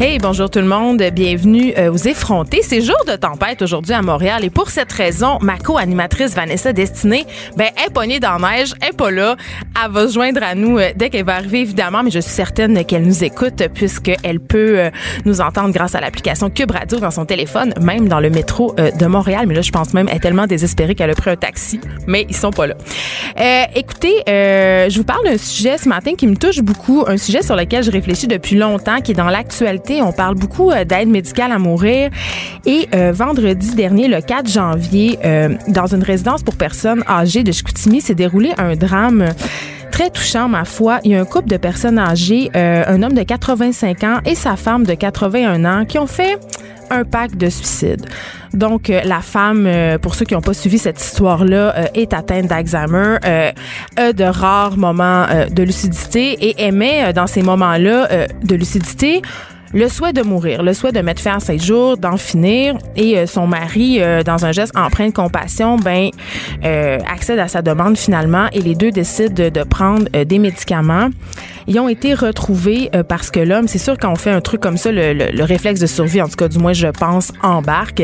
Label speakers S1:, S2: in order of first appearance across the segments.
S1: Hey, bonjour tout le monde. Bienvenue euh, aux effrontés. C'est jour de tempête aujourd'hui à Montréal et pour cette raison, ma co-animatrice Vanessa Destinée, ben, est pognée dans neige, elle est pas là. Elle va se joindre à nous euh, dès qu'elle va arriver, évidemment, mais je suis certaine qu'elle nous écoute puisqu'elle peut euh, nous entendre grâce à l'application Cube Radio dans son téléphone, même dans le métro de Montréal. Mais là, je pense même, elle est tellement désespérée qu'elle a pris un taxi, mais ils sont pas là. écoutez, je vous parle d'un sujet ce matin qui me touche beaucoup, un sujet sur lequel je réfléchis depuis longtemps, qui est dans l'actualité. On parle beaucoup euh, d'aide médicale à mourir. Et euh, vendredi dernier, le 4 janvier, euh, dans une résidence pour personnes âgées de Chicoutimi, s'est déroulé un drame très touchant, ma foi. Il y a un couple de personnes âgées, un homme de 85 ans et sa femme de 81 ans, qui ont fait un pacte de suicide. Donc, la femme, pour ceux qui n'ont pas suivi cette histoire-là, est atteinte d'Alzheimer, a de rares moments de lucidité et aimait, dans ces moments-là de lucidité, le souhait de mourir, le souhait de mettre fin à ses jours, d'en finir, et euh, son mari, euh, dans un geste empreint de compassion, ben euh, accède à sa demande finalement, et les deux décident de, de prendre des médicaments. Ils ont été retrouvés parce que l'homme, c'est sûr quand on fait un truc comme ça, le, le, réflexe de survie, en tout cas du moins je pense, embarque,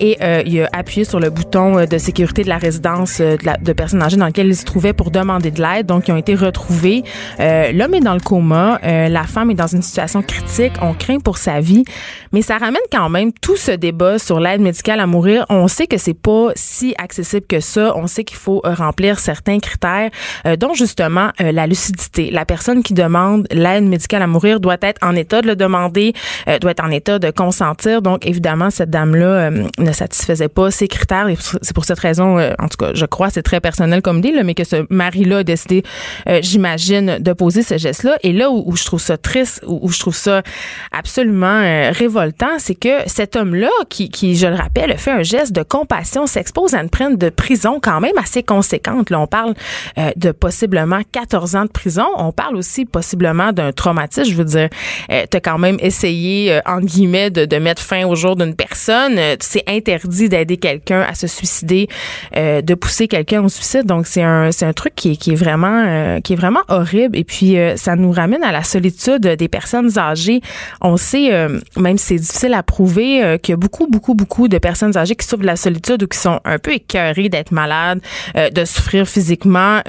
S1: et il a appuyé sur le bouton de sécurité de la résidence de, la, de personnes âgées dans laquelle il se trouvait pour demander de l'aide. Donc ils ont été retrouvés. l'homme est dans le coma, la femme est dans une situation critique. On pour sa vie. Mais ça ramène quand même tout ce débat sur l'aide médicale à mourir. On sait que c'est pas si accessible que ça. On sait qu'il faut euh, remplir certains critères, euh, dont justement euh, la lucidité. La personne qui demande l'aide médicale à mourir doit être en état de le demander, doit être en état de consentir. Donc évidemment, cette dame-là ne satisfaisait pas ces critères. Et c'est pour cette raison, en tout cas, je crois, c'est très personnel comme dit, mais que ce mari-là a décidé, j'imagine, de poser ce geste-là. Et là où, je trouve ça triste, où, je trouve ça absolument euh, révoltant, c'est que cet homme-là, qui, je le rappelle, fait un geste de compassion, s'expose à une peine de prison quand même assez conséquente. Là, on parle euh, de possiblement 14 ans de prison. On parle aussi possiblement d'un traumatisme. Je veux dire, euh, tu quand même essayé, euh, entre guillemets, de, de, mettre fin au jour d'une personne. c'est interdit d'aider quelqu'un à se suicider, de pousser quelqu'un au suicide. Donc, c'est un, c'est un truc qui est, qui est vraiment, qui est vraiment horrible. Et puis, ça nous ramène à la solitude des personnes âgées. On sait, euh, même si c'est difficile à prouver, euh, qu'il y a beaucoup, beaucoup, beaucoup de personnes âgées qui souffrent de la solitude ou qui sont un peu écœurées d'être malades, euh, de souffrir physiquement,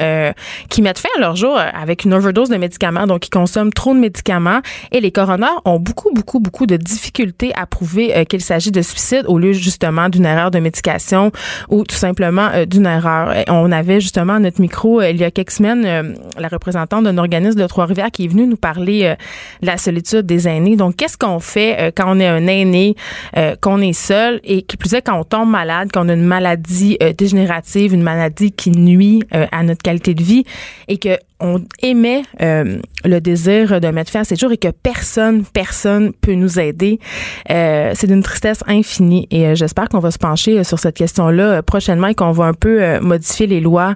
S1: qui mettent fin à leur jour avec une overdose de médicaments, donc qui consomment trop de médicaments. Et les coroners ont beaucoup, beaucoup, beaucoup de difficultés à prouver qu'il s'agit de suicide au lieu justement d'une erreur de médication ou tout simplement d'une erreur. On avait justement notre micro il y a quelques semaines la représentante d'un organisme de Trois-Rivières qui est venue nous parler de la solitude des aînés. Donc, qu'est-ce qu'on fait euh, quand on est un aîné, euh, qu'on est seul et qui plus est quand on tombe malade, qu'on a une maladie euh, dégénérative, une maladie qui nuit à notre qualité de vie et que on émet le désir de mettre fin à ces jours et que personne, personne peut nous aider. c'est d'une tristesse infinie et j'espère qu'on va se pencher sur cette question-là prochainement et qu'on va un peu modifier les lois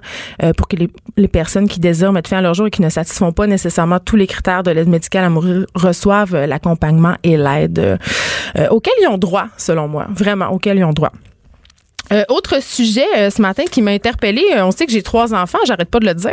S1: pour que les, personnes qui désirent mettre fin à leur jour et qui ne satisfont pas nécessairement tous les critères de l'aide médicale à mourir reçoivent l'accompagnement et l'aide euh, auxquels ils ont droit, selon moi. Vraiment, auxquels ils ont droit. Euh, autre sujet euh, ce matin qui m'a interpellé, euh, on sait que j'ai trois enfants, j'arrête pas de le dire.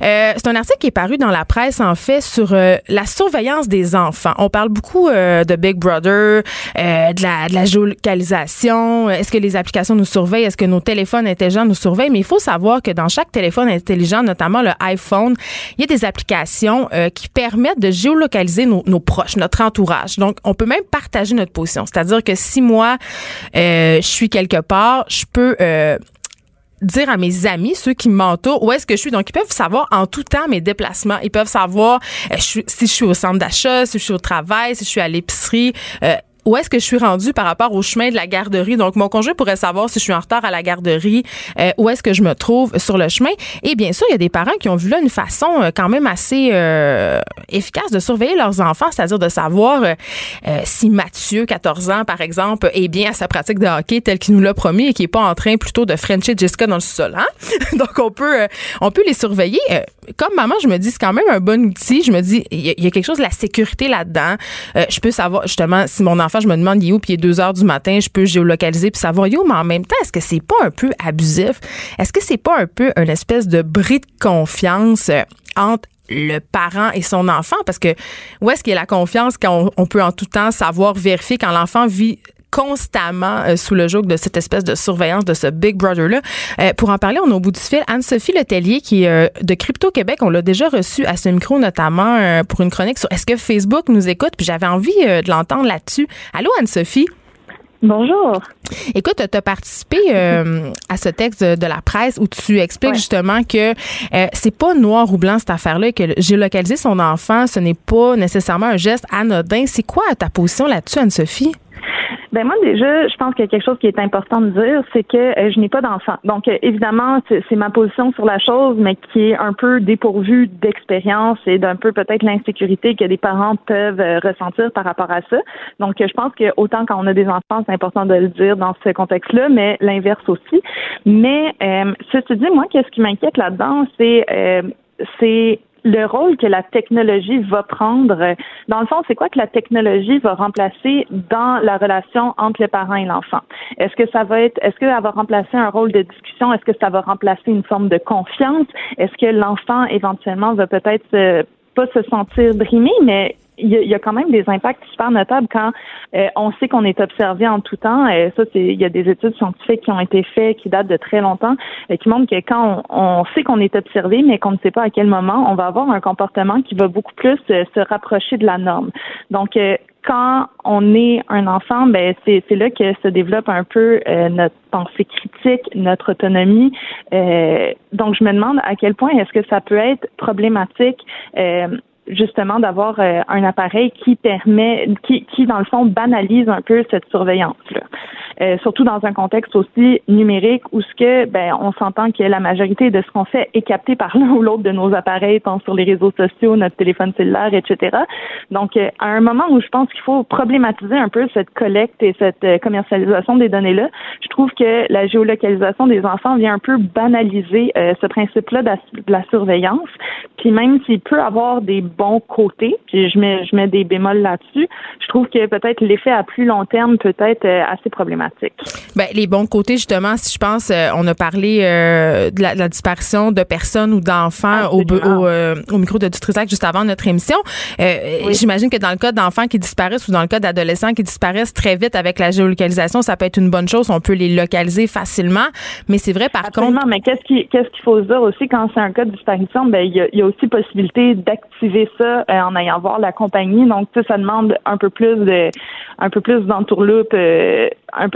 S1: c'est un article qui est paru dans la presse en fait sur la surveillance des enfants. On parle beaucoup de Big Brother, de la, de la géolocalisation. Est-ce que les applications nous surveillent? Est-ce que nos téléphones intelligents nous surveillent? Mais il faut savoir que dans chaque téléphone intelligent, notamment le iPhone, il y a des applications qui permettent de géolocaliser nos, nos, proches, notre entourage. Donc, on peut même partager notre position. C'est-à-dire que si moi je suis quelque part je peux euh, dire à mes amis, ceux qui m'entourent, où est-ce que je suis? Donc, ils peuvent savoir en tout temps mes déplacements. Ils peuvent savoir euh, si je suis au centre d'achat, si je suis au travail, si je suis à l'épicerie. Euh, où est-ce que je suis rendue par rapport au chemin de la garderie? Donc, mon conjoint pourrait savoir si je suis en retard à la garderie, euh, où est-ce que je me trouve sur le chemin. Et bien sûr, il y a des parents qui ont vu là une façon euh, quand même assez euh, efficace de surveiller leurs enfants, c'est-à-dire de savoir si Mathieu, 14 ans, par exemple, est bien à sa pratique de hockey tel qu'il nous l'a promis et qui est pas en train plutôt de frencher Jessica dans le sol. Hein? Donc, on peut, on peut les surveiller. comme maman, je me dis, c'est quand même un bon outil. Je me dis, il y, a quelque chose de la sécurité là-dedans. je peux savoir, justement, si mon enfant, je me demande, il est où, puis il est 2 heures du matin, je peux géolocaliser puis savoir, yo, mais en même temps, est-ce que c'est pas un peu abusif? Est-ce que c'est pas un peu une espèce de bris de confiance euh, entre le parent et son enfant? Parce que où est-ce qu'il y a la confiance quand on, peut en tout temps savoir vérifier quand l'enfant vit constamment euh, sous le joug de cette espèce de surveillance de ce Big Brother-là. Euh, pour en parler, on a au bout du fil Anne-Sophie Letellier, qui est de Crypto Québec. On l'a déjà reçue à ce micro, notamment pour une chronique sur est-ce que Facebook nous écoute? Puis j'avais envie de l'entendre là-dessus. Allô, Anne-Sophie?
S2: Bonjour.
S1: Écoute, tu as participé euh, à ce texte de, la presse où tu expliques justement que euh, c'est pas noir ou blanc cette affaire-là, que géolocaliser son enfant, ce n'est pas nécessairement un geste anodin. C'est quoi ta position là-dessus, Anne-Sophie?
S2: Ben moi déjà, je pense qu'il y a quelque chose qui est important de dire, c'est que euh, je n'ai pas d'enfant. Donc euh, évidemment, c'est ma position sur la chose, mais qui est un peu dépourvue d'expérience et d'un peu peut-être l'insécurité que des parents peuvent euh, ressentir par rapport à ça. Donc je pense que autant quand on a des enfants, c'est important de le dire dans ce contexte-là, mais l'inverse aussi. Mais ceci dit, moi, qu'est-ce qui m'inquiète là-dedans, c'est c'est le rôle que la technologie va prendre. Dans le fond, c'est quoi que la technologie va remplacer dans la relation entre le parent et l'enfant? Est-ce que ça va être, est-ce qu'elle va remplacer un rôle de discussion? Est-ce que ça va remplacer une forme de confiance? Est-ce que l'enfant éventuellement va peut-être euh, pas se sentir brimé, mais il y, a, quand même des impacts super notables quand euh, on sait qu'on est observé en tout temps. Euh, ça, c'est il y a des études scientifiques qui ont été faites qui datent de très longtemps et euh, qui montrent que quand on, sait qu'on est observé, mais qu'on ne sait pas à quel moment, on va avoir un comportement qui va beaucoup plus se rapprocher de la norme. Donc quand on est un enfant, ben c'est là que se développe un peu notre pensée critique, notre autonomie. donc je me demande à quel point est-ce que ça peut être problématique justement d'avoir euh, un appareil qui permet, qui, qui dans le fond banalise un peu cette surveillance-là. Euh, surtout dans un contexte aussi numérique où ce que, ben, on s'entend que la majorité de ce qu'on fait est capté par l'un ou l'autre de nos appareils, tant sur les réseaux sociaux, notre téléphone cellulaire, etc. Donc, euh, à un moment où je pense qu'il faut problématiser un peu cette collecte et cette commercialisation des données-là, je trouve que la géolocalisation des enfants vient un peu banaliser ce principe-là de la surveillance. Puis même s'il peut avoir des bon côté, puis je mets, je mets des bémols là-dessus, je trouve que peut-être l'effet à plus long terme peut être euh, assez problématique.
S1: Ben, les bons côtés, justement, si je pense, euh, on a parlé euh, de, la, disparition de personnes ou d'enfants au, au, micro de Dutrisac juste avant notre émission. J'imagine que dans le cas d'enfants qui disparaissent ou dans le cas d'adolescents qui disparaissent très vite avec la géolocalisation, ça peut être une bonne chose. On peut les localiser facilement. Mais c'est vrai, par
S2: Absolument,
S1: contre.
S2: mais qu'est-ce qu'il faut se dire aussi quand c'est un cas de disparition? Ben, il y a, y a aussi possibilité d'activer ça euh, en ayant voir la compagnie. Donc, ça demande un peu plus de un peu plus d'entourloupe euh,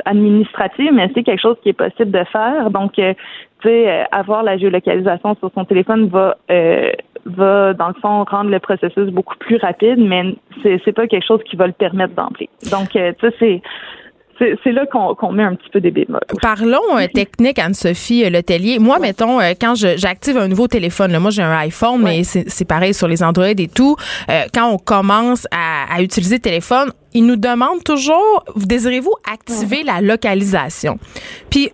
S2: administrative, mais c'est quelque chose qui est possible de faire. Donc, euh, tu sais, avoir la géolocalisation sur son téléphone va va, dans le fond, rendre le processus beaucoup plus rapide, mais c'est, c'est pas quelque chose qui va le permettre d'emblée. Donc, tu sais, c'est c'est là qu'on met un petit peu des bémols.
S1: Parlons euh, technique, Anne-Sophie euh, Letellier. Moi, mettons, euh, quand j'active un nouveau téléphone, là, moi j'ai un iPhone, mais c'est pareil sur les Android et tout. quand on commence à, utiliser le téléphone, il nous demande toujours, désirez-vous activer la localisation? Puis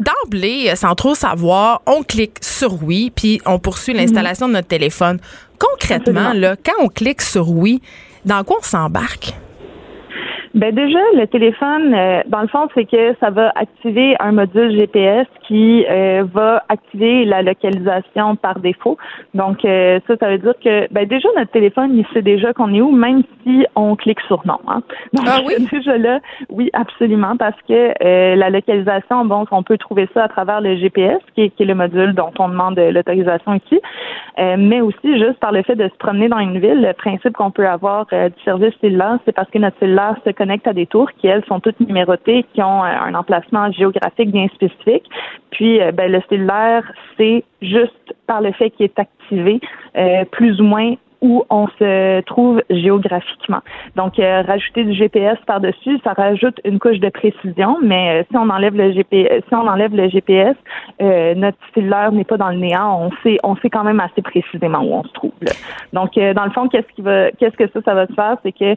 S1: D'emblée, sans trop savoir, on clique sur oui, puis on poursuit l'installation de notre téléphone. Concrètement, là, quand on clique sur oui, dans quoi on s'embarque?
S2: Ben déjà, le téléphone, euh, dans le fond, c'est que ça va activer un module GPS qui euh, va activer la localisation par défaut. Donc euh, ça, ça veut dire que ben déjà notre téléphone, il sait déjà qu'on est où, même si on clique sur non. Hein. Donc
S1: ah oui?
S2: déjà là, oui, absolument, parce que la localisation, bon, on peut trouver ça à travers le GPS, qui est, qui est le module dont on demande l'autorisation ici, mais aussi juste par le fait de se promener dans une ville, le principe qu'on peut avoir du service cellulaire, c'est parce que notre cellulaire se connectent à des tours qui, elles, sont toutes numérotées, qui ont euh, un emplacement géographique bien spécifique. Puis, euh, ben, le cellulaire, c'est juste par le fait qu'il est activé, euh, plus ou moins où on se trouve géographiquement. Donc, euh, rajouter du GPS par-dessus, ça rajoute une couche de précision, mais euh, si on enlève le GPS, si on enlève le GPS, euh, notre cellulaire n'est pas dans le néant. On sait, on sait quand même assez précisément où on se trouve. Donc, dans le fond, qu'est-ce qui va, qu'est-ce que ça, ça va se faire, c'est que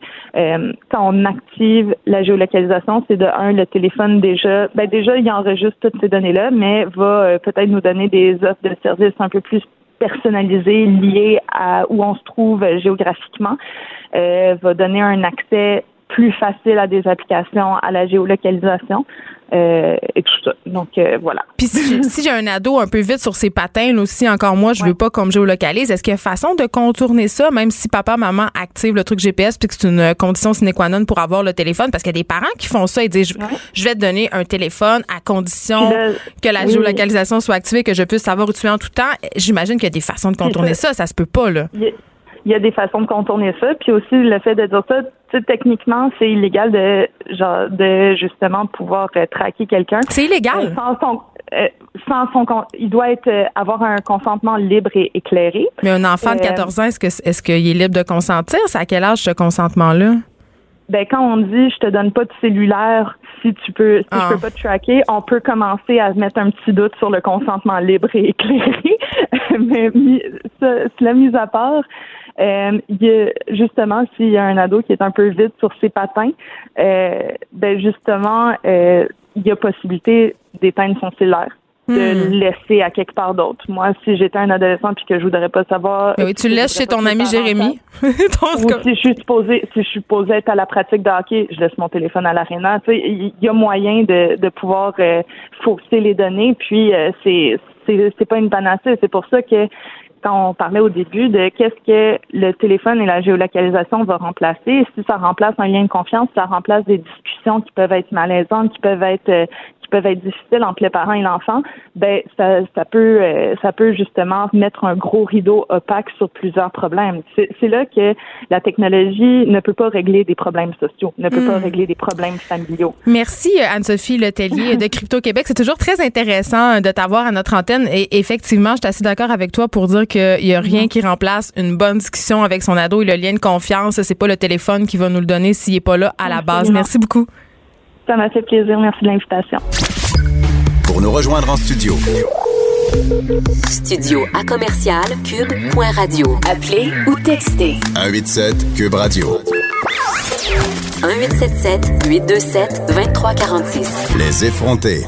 S2: quand on active la géolocalisation, c'est de un le téléphone déjà, ben déjà il enregistre toutes ces données-là, mais va peut-être nous donner des offres de services un peu plus personnalisé lié à où on se trouve géographiquement euh, va donner un accès plus facile à des applications, à la géolocalisation. Euh, et tout ça. Donc euh, voilà.
S1: Puis si j'ai un ado un peu vite sur ses patins, aussi encore moi, je veux pas qu'on me géolocalise. Est-ce qu'il y a façon de contourner ça, même si papa, maman active le truc GPS, puis que c'est une condition sine qua non pour avoir le téléphone, parce qu'il y a des parents qui font ça et disent je, vais te donner un téléphone à condition que la géolocalisation soit activée, que je puisse savoir où tu es en tout temps. J'imagine qu'il y a des façons de contourner ça. ça. se peut pas là
S2: il y a des façons de contourner ça. Puis aussi le fait de dire ça, techniquement, c'est illégal de genre de justement pouvoir euh, traquer quelqu'un.
S1: C'est illégal.
S2: Euh, sans son, euh, sans son il doit être avoir un consentement libre et éclairé.
S1: Mais un enfant de 14 ans, est-ce que est-ce qu'il est libre de consentir? C'est à quel âge ce consentement-là?
S2: Ben quand on dit je te donne pas de cellulaire si tu peux si je peux ah. pas te tracker, on peut commencer à mettre un petit doute sur le consentement libre et éclairé. Mais cela mise à part, euh, il y a, justement, s'il y a un ado qui est un peu vide sur ses patins, euh, ben justement, euh, il y a possibilité d'éteindre son cellulaire de le hmm. laisser à quelque part d'autre. Moi, si j'étais un adolescent puis que je voudrais pas savoir.
S1: oui, tu le laisses chez ton ami Jérémy.
S2: Ou si je suis supposée, si je suis supposée être à la pratique de hockey, je laisse mon téléphone à l'aréna. Tu sais, il y a moyen de, de pouvoir euh, fausser les données. Puis euh, c'est c'est pas une panacée. C'est pour ça que quand on parlait au début de qu'est-ce que le téléphone et la géolocalisation vont remplacer, si ça remplace un lien de confiance, ça remplace des discussions qui peuvent être malaisantes, qui peuvent être euh, peuvent être difficiles entre les parents et l'enfant, ben ça, ça peut euh, ça peut justement mettre un gros rideau opaque sur plusieurs problèmes. C'est là que la technologie ne peut pas régler des problèmes sociaux, ne peut pas hmm. régler des problèmes familiaux.
S1: Merci Anne-Sophie Letellier de Crypto Québec. C'est toujours très intéressant de t'avoir à notre antenne et effectivement, je suis assez d'accord avec toi pour dire qu'il y a rien qui remplace une bonne discussion avec son ado et le lien de confiance. C'est pas le téléphone qui va nous le donner s'il est pas là à la base. Merci beaucoup.
S2: Ça m'a fait plaisir. Merci de l'invitation.
S3: Pour nous rejoindre en studio.
S4: Studio à commercial cube.radio. Appelez ou textez.
S3: 187 cube radio.
S4: 1877 827 2346.
S3: Les effrontés.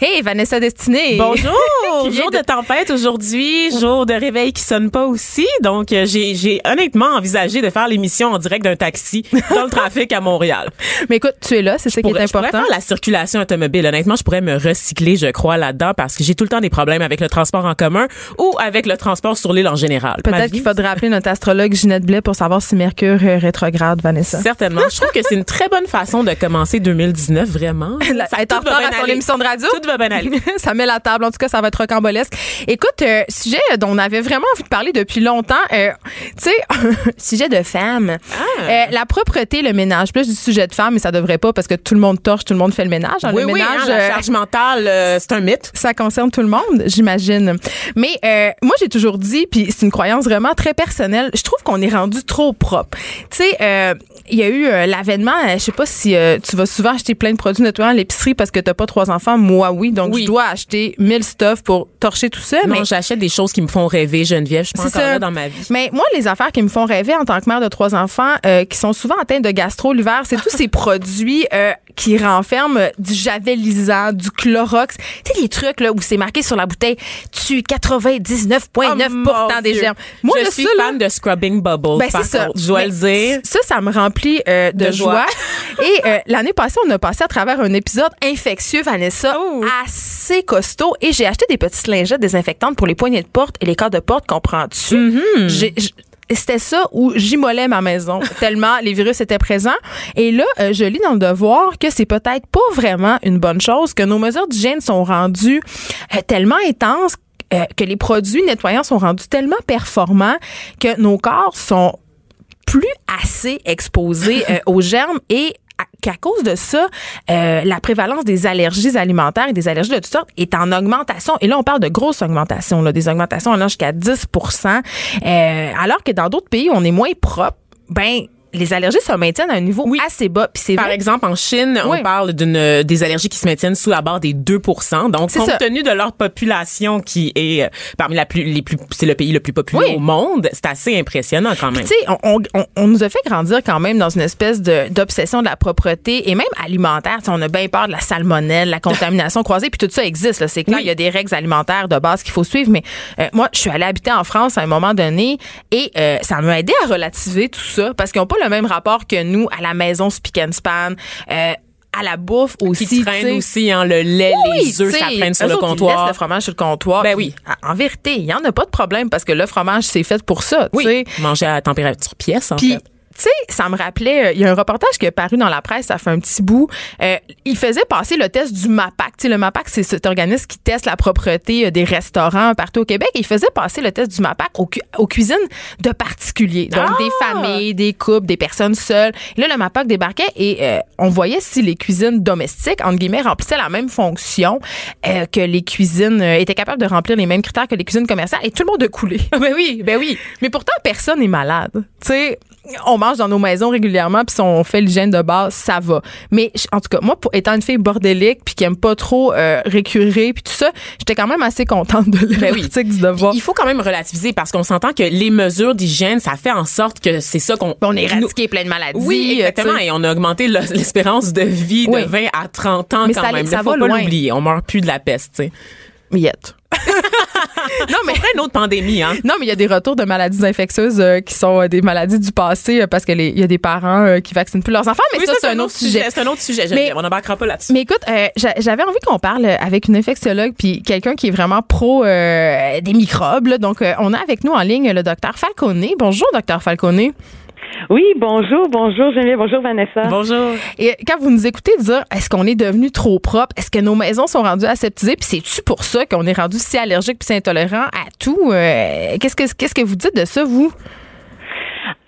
S1: Hey, Vanessa Destinée.
S5: Bonjour. jour de... tempête aujourd'hui, jour de réveil qui sonne pas aussi. Donc, euh, j'ai, honnêtement envisagé de faire l'émission en direct d'un taxi dans le trafic à Montréal.
S1: Mais écoute, tu es là, c'est ça qui est important. Je pourrais
S5: faire la circulation automobile. Honnêtement, je pourrais me recycler, je crois, là-dedans parce que j'ai tout le temps des problèmes avec le transport en commun ou avec le transport sur l'île en général.
S1: Peut-être qu'il faudrait appeler notre astrologue Ginette Blais pour savoir si Mercure est rétrograde, Vanessa.
S5: Certainement. Je trouve que c'est une très bonne façon de commencer 2019, vraiment.
S1: ça être en retard à son émission de radio ça met la table. En tout cas, ça va être rocambolesque. Écoute, euh, sujet dont on avait vraiment envie de parler depuis longtemps. Euh, tu sais, sujet de femme. Ah. Euh, la propreté, le ménage. Plus du sujet de femme, mais ça devrait pas parce que tout le monde torche, tout le monde fait le ménage.
S5: oui,
S1: le
S5: oui,
S1: ménage,
S5: hein, la charge mentale, c'est un mythe.
S1: Ça concerne tout le monde, j'imagine. Mais moi, j'ai toujours dit, puis c'est une croyance vraiment très personnelle, je trouve qu'on est rendu trop propre. Tu sais, il y a eu l'avènement, je sais pas si tu vas souvent acheter plein de produits nettoyants à l'épicerie parce que t'as pas trois enfants. Moi, oui. Donc, je dois acheter 1000 stuff pour torcher tout ça.
S5: Non, mais j'achète des choses qui me font rêver, Geneviève. Je suis pas encore là dans ma vie.
S1: Mais moi, les affaires qui me font rêver en tant que mère de trois enfants, euh, qui sont souvent atteints de gastro l'hiver, c'est tous ces produits euh, qui renferment du javelisant, du Clorox. Tu sais, les trucs là où c'est marqué sur la bouteille, tu 99,9% des germes.
S5: Moi, je suis fan de Scrubbing Bubbles. Ben, ça. je dois le dire.
S1: Ça, ça me remplit euh, de, joie. Et l'année passée, on a passé à travers un épisode infectieux, Vanessa, oh. assez costaud. Et j'ai acheté des petites lingettes désinfectantes pour les poignées de porte et les cordes de porte qu'on prend dessus. C'était ça où j'immolais ma maison tellement les virus étaient présents. Et là, euh, je lis dans le devoir que c'est peut-être pas vraiment une bonne chose, que nos mesures d'hygiène sont rendues euh, tellement intenses, euh, que les produits nettoyants sont rendus tellement performants que nos corps sont plus assez exposés aux germes et qu'à cause de ça, euh, la prévalence des allergies alimentaires et des allergies de toutes sortes est en augmentation. Et là, on parle de grosses augmentations, là, des augmentations allant jusqu'à 10% euh, alors que dans d'autres pays, on est moins propre. Ben, les allergies se maintiennent à un niveau assez bas.
S5: Puis c'est Par exemple, en Chine, on parle d'une des allergies qui se maintiennent sous la barre des 2% Donc, compte tenu de leur population qui est euh, parmi la plus, les plus, c'est le pays le plus populaire au monde, c'est assez impressionnant quand même.
S1: Tu sais, on, on, on, nous a fait grandir quand même dans une espèce de, d'obsession de la propreté et même alimentaire. on a bien peur de la salmonelle, la contamination croisée, puis tout ça existe. C'est clair, il y a des règles alimentaires de base qu'il faut suivre. Mais euh, moi, je suis allée habiter en France à un moment donné et euh, ça m'a aidé à relativiser tout ça parce qu'ils n'ont pas le même rapport que nous à la maison Speak and Span. Euh, à la bouffe aussi.
S5: Qui traîne aussi, hein, le lait, les œufs, ça traîne sur le comptoir.
S1: le fromage sur le comptoir.
S5: Ben oui.
S1: En vérité, il y en a pas de problème parce que le fromage, c'est fait pour ça.
S5: Oui. Manger à température pièce, en fait
S1: tu sais, ça me rappelait, euh, il y a un reportage qui est paru dans la presse, ça fait un petit bout. Euh, il faisait passer le test du MAPAC. Tu sais, le MAPAC, c'est cet organisme qui teste la propreté euh, des restaurants partout au Québec. il faisait passer le test du MAPAC aux, cuisines de particuliers. Donc, des ah! familles, des couples, des personnes seules. Et là, le MAPAC débarquait et on voyait si les cuisines domestiques, entre guillemets, remplissaient la même fonction que les cuisines étaient capables de remplir les mêmes critères que les cuisines commerciales. Et tout le monde a coulé.
S5: ben oui, ben oui.
S1: Mais pourtant, personne n'est malade. Tu sais, on mange dans nos maisons régulièrement puis si on fait l'hygiène de base ça va. Mais en tout cas moi pour étant une fille bordélique puis qui aime pas trop euh, récurer puis tout ça j'étais quand même assez contente de
S5: ben l'article du devoir. Il faut quand même relativiser parce qu'on s'entend que les mesures d'hygiène ça fait en sorte que c'est ça qu'on
S1: on est éradiqué plein de maladies
S5: oui exactement et on a augmenté l'espérance de vie de 20 à 30 ans quand même. ça faut va pas l'oublier on meurt plus de la peste tu sais.
S1: Miette.
S5: non, mais une autre pandémie, hein.
S1: Non, mais il y a des retours de maladies infectieuses euh, qui sont euh, des maladies du passé euh, parce qu'il y a des parents qui vaccinent plus leurs enfants. Mais ça, c'est un, autre sujet.
S5: C'est un autre sujet. Mais, on n'embarquera pas là-dessus.
S1: Mais écoute, j'avais envie qu'on parle avec une infectiologue puis quelqu'un qui est vraiment pro des microbes. Donc, on a avec nous en ligne le docteur Falcone. Bonjour, docteur Falcone.
S6: Oui, bonjour, bonjour Geneviève, bonjour Vanessa.
S5: Bonjour.
S1: Et quand vous nous écoutez dire, est-ce qu'on est devenu trop propre, est-ce que nos maisons sont rendues aseptisées, puis c'est-tu pour ça qu'on est rendu si allergique puis intolérant à tout? Euh, qu'est-ce que qu'est-ce que vous dites de ça, vous?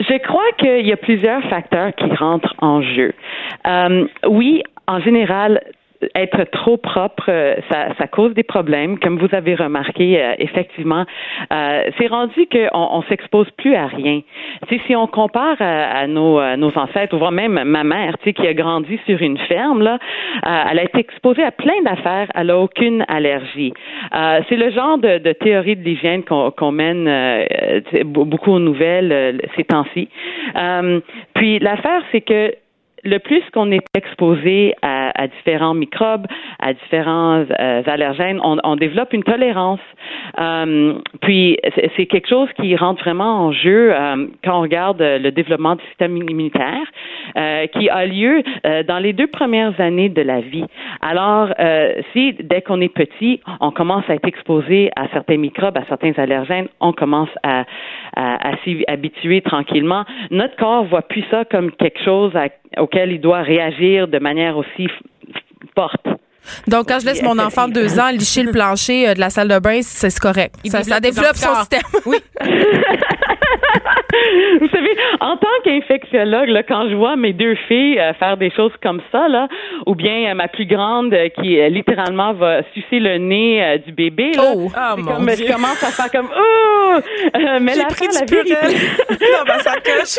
S6: Je crois qu'il y a plusieurs facteurs qui rentrent en jeu. Euh, oui, en général, être trop propre, euh, ça, ça, cause des problèmes. Comme vous avez remarqué, euh, effectivement, euh, c'est rendu qu'on on, s'expose plus à rien. Tu si on compare à, nos, nos, ancêtres, voire même ma mère, tu sais, qui a grandi sur une ferme, là, elle a été exposée à plein d'affaires, elle n'a aucune allergie. c'est le genre de, de théorie de l'hygiène qu'on mène beaucoup aux nouvelles ces temps-ci. puis l'affaire, c'est que le plus qu'on est exposé à, à, différents microbes, à différents euh, allergènes, on, on, développe une tolérance. Euh, puis c'est quelque chose qui rentre vraiment en jeu euh, quand on regarde le développement du système immunitaire, euh, qui a lieu euh, dans les deux premières années de la vie. Alors, si dès qu'on est petit, on commence à être exposé à certains microbes, à certains allergènes, on commence à, à, à s'y habituer tranquillement. Notre corps voit plus ça comme quelque chose à, auquel il doit réagir de manière aussi forte.
S1: Donc, quand je laisse mon enfant de deux ans licher le plancher euh, de la salle de bain, c'est correct. Ça, ça, développe son système.
S5: Oui.
S6: Vous savez, en tant qu'infectiologue, là, quand je vois mes deux filles euh, faire des choses comme ça, là, ou bien euh, ma plus grande qui littéralement va sucer le nez du bébé, là,
S1: oh, oh
S6: comme, je commence à faire comme oh,
S5: mais la pris la vérité. non, ben, ça coche.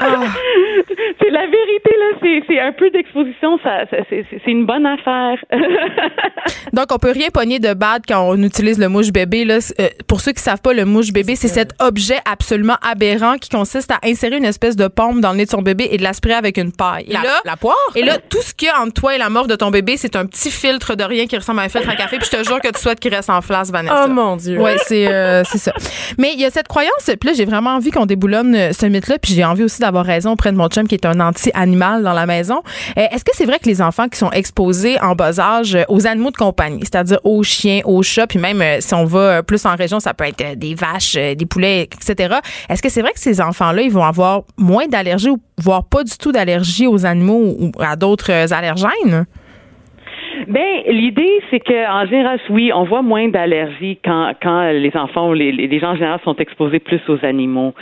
S6: Ah. c'est la vérité là, c'est un peu d'exposition, ça, c'est une bonne affaire.
S1: Donc on peut rien pogner de bad quand on utilise le mouche bébé là. Euh, pour ceux qui savent pas, le mouche bébé c'est cet objet absolument aberrant qui consiste à insérer une espèce de pompe dans le nez de son bébé et de l'aspirer avec une paille.
S5: Et la, là, la poire?
S1: Et là tout ce qu'il y a entre toi et la mort de ton bébé, c'est un petit filtre de rien qui ressemble à un filtre à café. Puis je te jure que tu souhaites qu'il reste en place, Vanessa.
S5: Oh mon dieu.
S1: Ouais, c'est euh, c'est ça. Mais il y a cette croyance. Puis là j'ai vraiment envie qu'on déboulonne euh, ce mythe là. Puis j'ai envie aussi d'avoir raison auprès de mon chum qui est un anti-animal dans la maison. Euh, est-ce que c'est vrai que les enfants qui sont exposés en bas âge euh, aux animaux de compagnie, c'est-à-dire aux chiens, aux chats, puis même euh, si on va plus en région, ça peut être des vaches, des poulets, etc. Est-ce que c'est vrai que ces enfants-là, ils vont avoir moins d'allergies ou voire pas du tout d'allergie aux animaux ou à d'autres allergènes?
S6: Ben, l'idée, c'est que en général, oui, on voit moins d'allergies quand, quand les enfants ou les, les gens en général sont exposés plus aux animaux.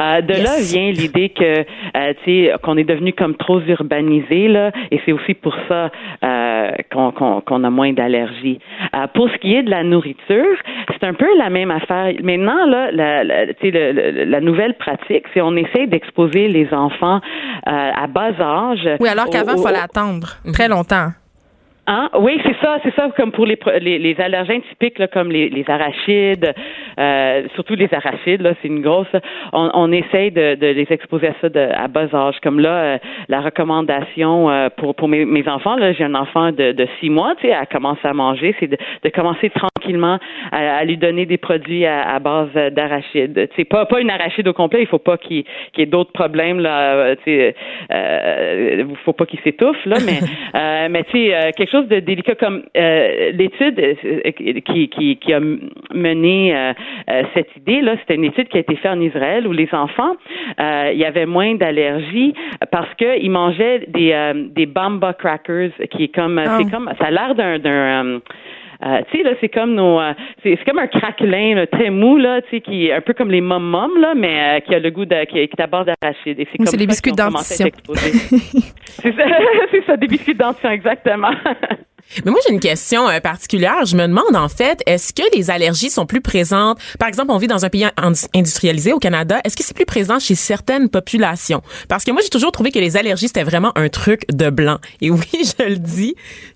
S6: Euh, de là vient l'idée que, euh, tu sais, qu'on est devenu comme trop urbanisé, là, et c'est aussi pour ça euh, qu'on qu'on a moins d'allergies. Euh, pour ce qui est de la nourriture, c'est un peu la même affaire. Maintenant, là, la, la, le, la nouvelle pratique, c'est on essaie d'exposer les enfants euh, à bas âge.
S1: Oui, alors qu'avant, il fallait attendre très longtemps.
S6: Hein? Oui, c'est ça, c'est ça, comme pour les, les, les allergènes typiques, là, comme les, les arachides, euh, surtout les arachides, là, c'est une grosse. On, on essaye de, de, les exposer à ça de, à bas âge. Comme là, euh, la recommandation euh, pour, pour mes, mes enfants, là, j'ai un enfant de, de six mois, tu sais, elle commence à manger, c'est de, de commencer tranquillement à, à, lui donner des produits à, à base d'arachides. C'est pas pas une arachide au complet, il faut pas qu'il y ait d'autres problèmes là, tu sais, euh, faut pas qu'il s'étouffe là, mais euh, mais tu sais quelque chose de délicat comme euh, l'étude euh, qui, qui, qui, a mené euh, cette idée là, c'était une étude qui a été faite en Israël où les enfants il y avait moins d'allergies parce qu'ils mangeaient des des bamba crackers qui est comme c'est oh. comme ça a l'air d'un euh, tu sais là, c'est comme nos, euh, c'est, comme un craquelin très mou là, tu sais, qui est un peu comme les mom mom là, mais qui a le goût de, qui, est à base d'arachide.
S1: Et c'est, comme c'est les biscuits dentition.
S6: c'est ça, c'est ça, des biscuits dentition exactement.
S5: Mais moi, j'ai une question euh, particulière. Je me demande, en fait, est-ce que les allergies sont plus présentes? Par exemple, on vit dans un pays industrialisé au Canada. Est-ce que c'est plus présent chez certaines populations? Parce que moi, j'ai toujours trouvé que les allergies, c'était vraiment un truc de blanc. Et oui, je le dis,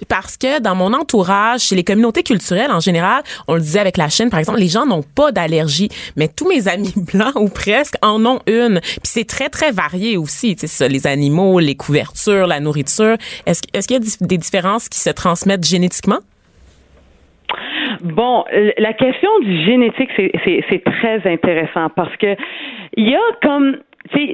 S5: parce que dans mon entourage, chez les communautés culturelles en général, on le disait avec la Chine, par exemple, les gens n'ont pas d'allergie. Mais tous mes amis blancs, ou presque, en ont une. Puis c'est très, très varié aussi. Tu sais, les animaux, les couvertures, la nourriture. Est-ce, est-ce qu'il y a des différences qui se transmettent transmettre génétiquement?
S6: Bon, la question du génétique, c'est très intéressant parce que il y a comme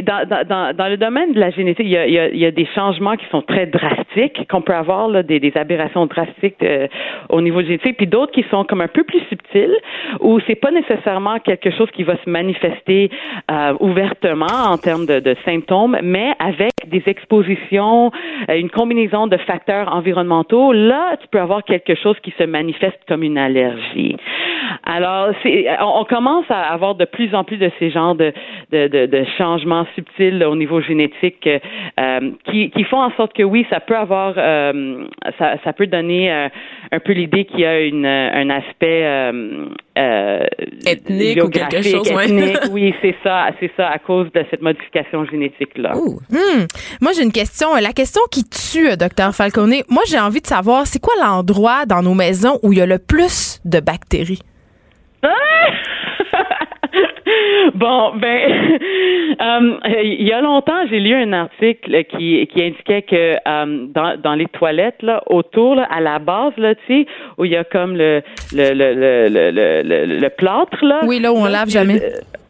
S6: dans, dans, dans, le domaine de la génétique, il y, a, il y a, des changements qui sont très drastiques, qu'on peut avoir là, des, des aberrations drastiques euh, au niveau génétique, puis d'autres qui sont comme un peu plus subtiles, où c'est pas nécessairement quelque chose qui va se manifester euh, ouvertement en termes de, de, symptômes, mais avec des expositions, euh, une combinaison de facteurs environnementaux. Là, tu peux avoir quelque chose qui se manifeste comme une allergie. Alors, c'est, on, commence à avoir de plus en plus de ces genres de, de, de, de changements subtils au niveau génétique euh, qui, qui, font en sorte que oui, ça peut avoir, euh, ça, ça, peut donner euh, un peu l'idée qu'il y a une, un aspect
S5: ethnique ou quelque chose.
S6: Ethnique, oui, c'est ça, c'est ça, à cause de cette modification génétique là.
S1: Hmm. Moi, j'ai une question. La question qui tue, docteur Falcone. Moi, j'ai envie de savoir, c'est quoi l'endroit dans nos maisons où il y a le plus de bactéries? Ah!
S6: Bon, ben, euh, il y a longtemps, j'ai lu un article qui, qui indiquait que euh, dans, dans les toilettes, là, autour, là, à la base, là, tu sais, où il y a comme le le, le, le, le, le, plâtre, là.
S1: Oui, là où on lave jamais.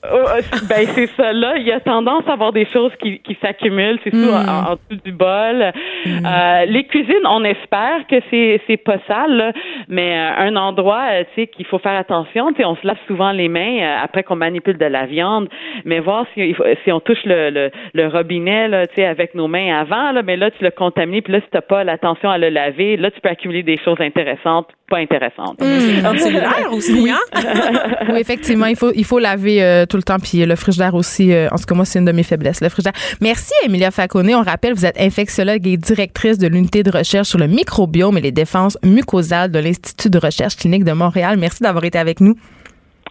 S6: Oh, oh, ben c'est ça là, il y a tendance à avoir des choses qui, qui s'accumulent, c'est mm. en, dessous du bol. Mm. Euh, les cuisines, on espère que c'est c'est pas sale, mais euh, un endroit, euh, tu sais qu'il faut faire attention, tu sais on se lave souvent les mains après qu'on manipule de la viande, mais voir si si on touche le, le, le robinet là, tu sais avec nos mains avant là, mais là tu le contamines puis là si t'as pas l'attention à le laver, là tu peux accumuler des choses intéressantes pas intéressantes.
S5: Mm. aussi, hein?
S1: oui, effectivement, il faut il faut laver tout le temps. Puis le frigidaire aussi, euh, en tout cas, moi, c'est une de mes faiblesses, le frigidaire. Merci, Emilia Facone. On rappelle, vous êtes infectiologue et directrice de l'unité de recherche sur le microbiome et les défenses mucosales de l'Institut de recherche clinique de Montréal. Merci d'avoir été avec nous.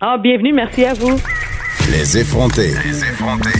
S6: Ah, bienvenue. Merci à vous.
S3: Les effrontés. Les effrontés.